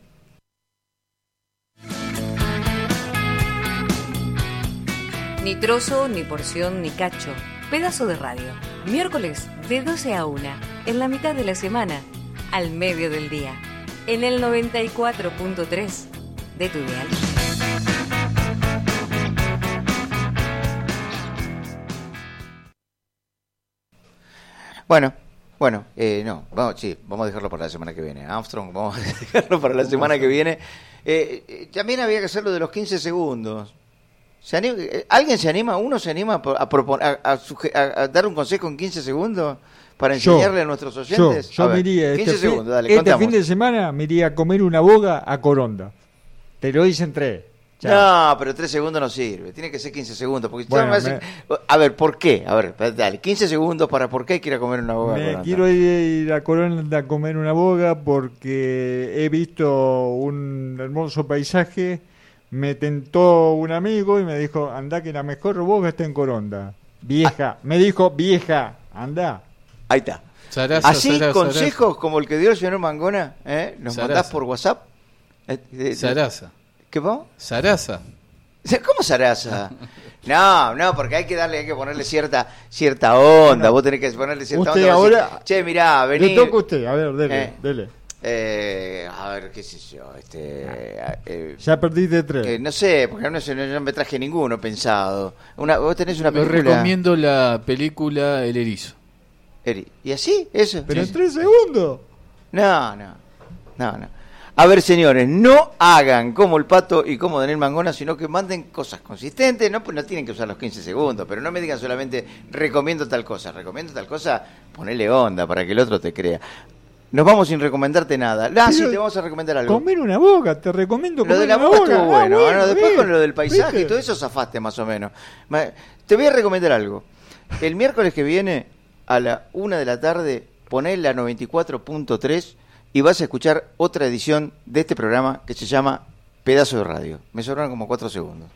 Ni trozo, ni porción, ni cacho. Pedazo de radio. Miércoles de 12 a 1. En la mitad de la semana. Al medio del día. En el 94.3 de tu dial. Bueno, bueno, eh, no, vamos, sí, vamos a dejarlo para la semana que viene. Armstrong, vamos a dejarlo para la semana que viene. Eh, eh, también había que hacer lo de los 15 segundos. ¿Se anima- eh, ¿Alguien se anima, uno se anima a, pro- a dar un consejo en 15 segundos para Yo, enseñarle a nuestros Yo, oyentes? yo A ver, me iría 15 este, segundos, dale, este contamos. fin de semana me iría a comer una boga a Coronda. Te lo dicen tres. Chao. No, pero 3 segundos no sirve, tiene que ser 15 segundos. Porque Bueno, me hace- A ver, ¿por qué? A ver, dale, 15 segundos para por qué hay que ir a comer una boga. Me Coronda? quiero ir a Coronda a comer una boga porque he visto un hermoso paisaje. Me tentó un amigo y me dijo, anda que la mejor boga está en Coronda. Vieja, me dijo, vieja, anda. Ahí está. Sarasa, Así, Sarasa, consejos como el que dio el señor Mangona, ¿eh? nos mandás por WhatsApp. Eh, eh, Sarasa. ¿Qué vos? Sarasa. ¿Cómo Sarasa? No, no, porque hay que darle, hay que ponerle cierta cierta onda. Vos tenés que ponerle cierta Usted onda. ahora- decís, che, mirá, vení. Le toca a usted, a ver, dele, Eh. dele. Eh, a ver, qué sé yo, este... eh, Ya perdiste tres. eh, no sé, porque no, sé, no, no me traje ninguno pensado. Una, vos tenés una Me película... recomiendo la película El Erizo. Eri- ¿Y así? ¿Eso? Pero Sí. en tres segundos. No, no, no, no. A ver, señores, no hagan como el pato y como Daniel Mangona, sino que manden cosas consistentes. No, pues no tienen que usar los 15 segundos, pero no me digan solamente recomiendo tal cosa. Recomiendo tal cosa, ponele onda para que el otro te crea. Nos vamos sin recomendarte nada. Ah, sí, te vamos a recomendar algo. Comer una boga, te recomiendo Lo comer de la una boca estuvo Ah, bueno. Bueno, después bien, con lo del paisaje y todo eso zafaste más o menos. Te voy a recomendar algo. El miércoles que viene, a la una de la tarde, poné la 94.3 y vas a escuchar otra edición de este programa que se llama Pedazo de Radio. Me sobraron como cuatro segundos.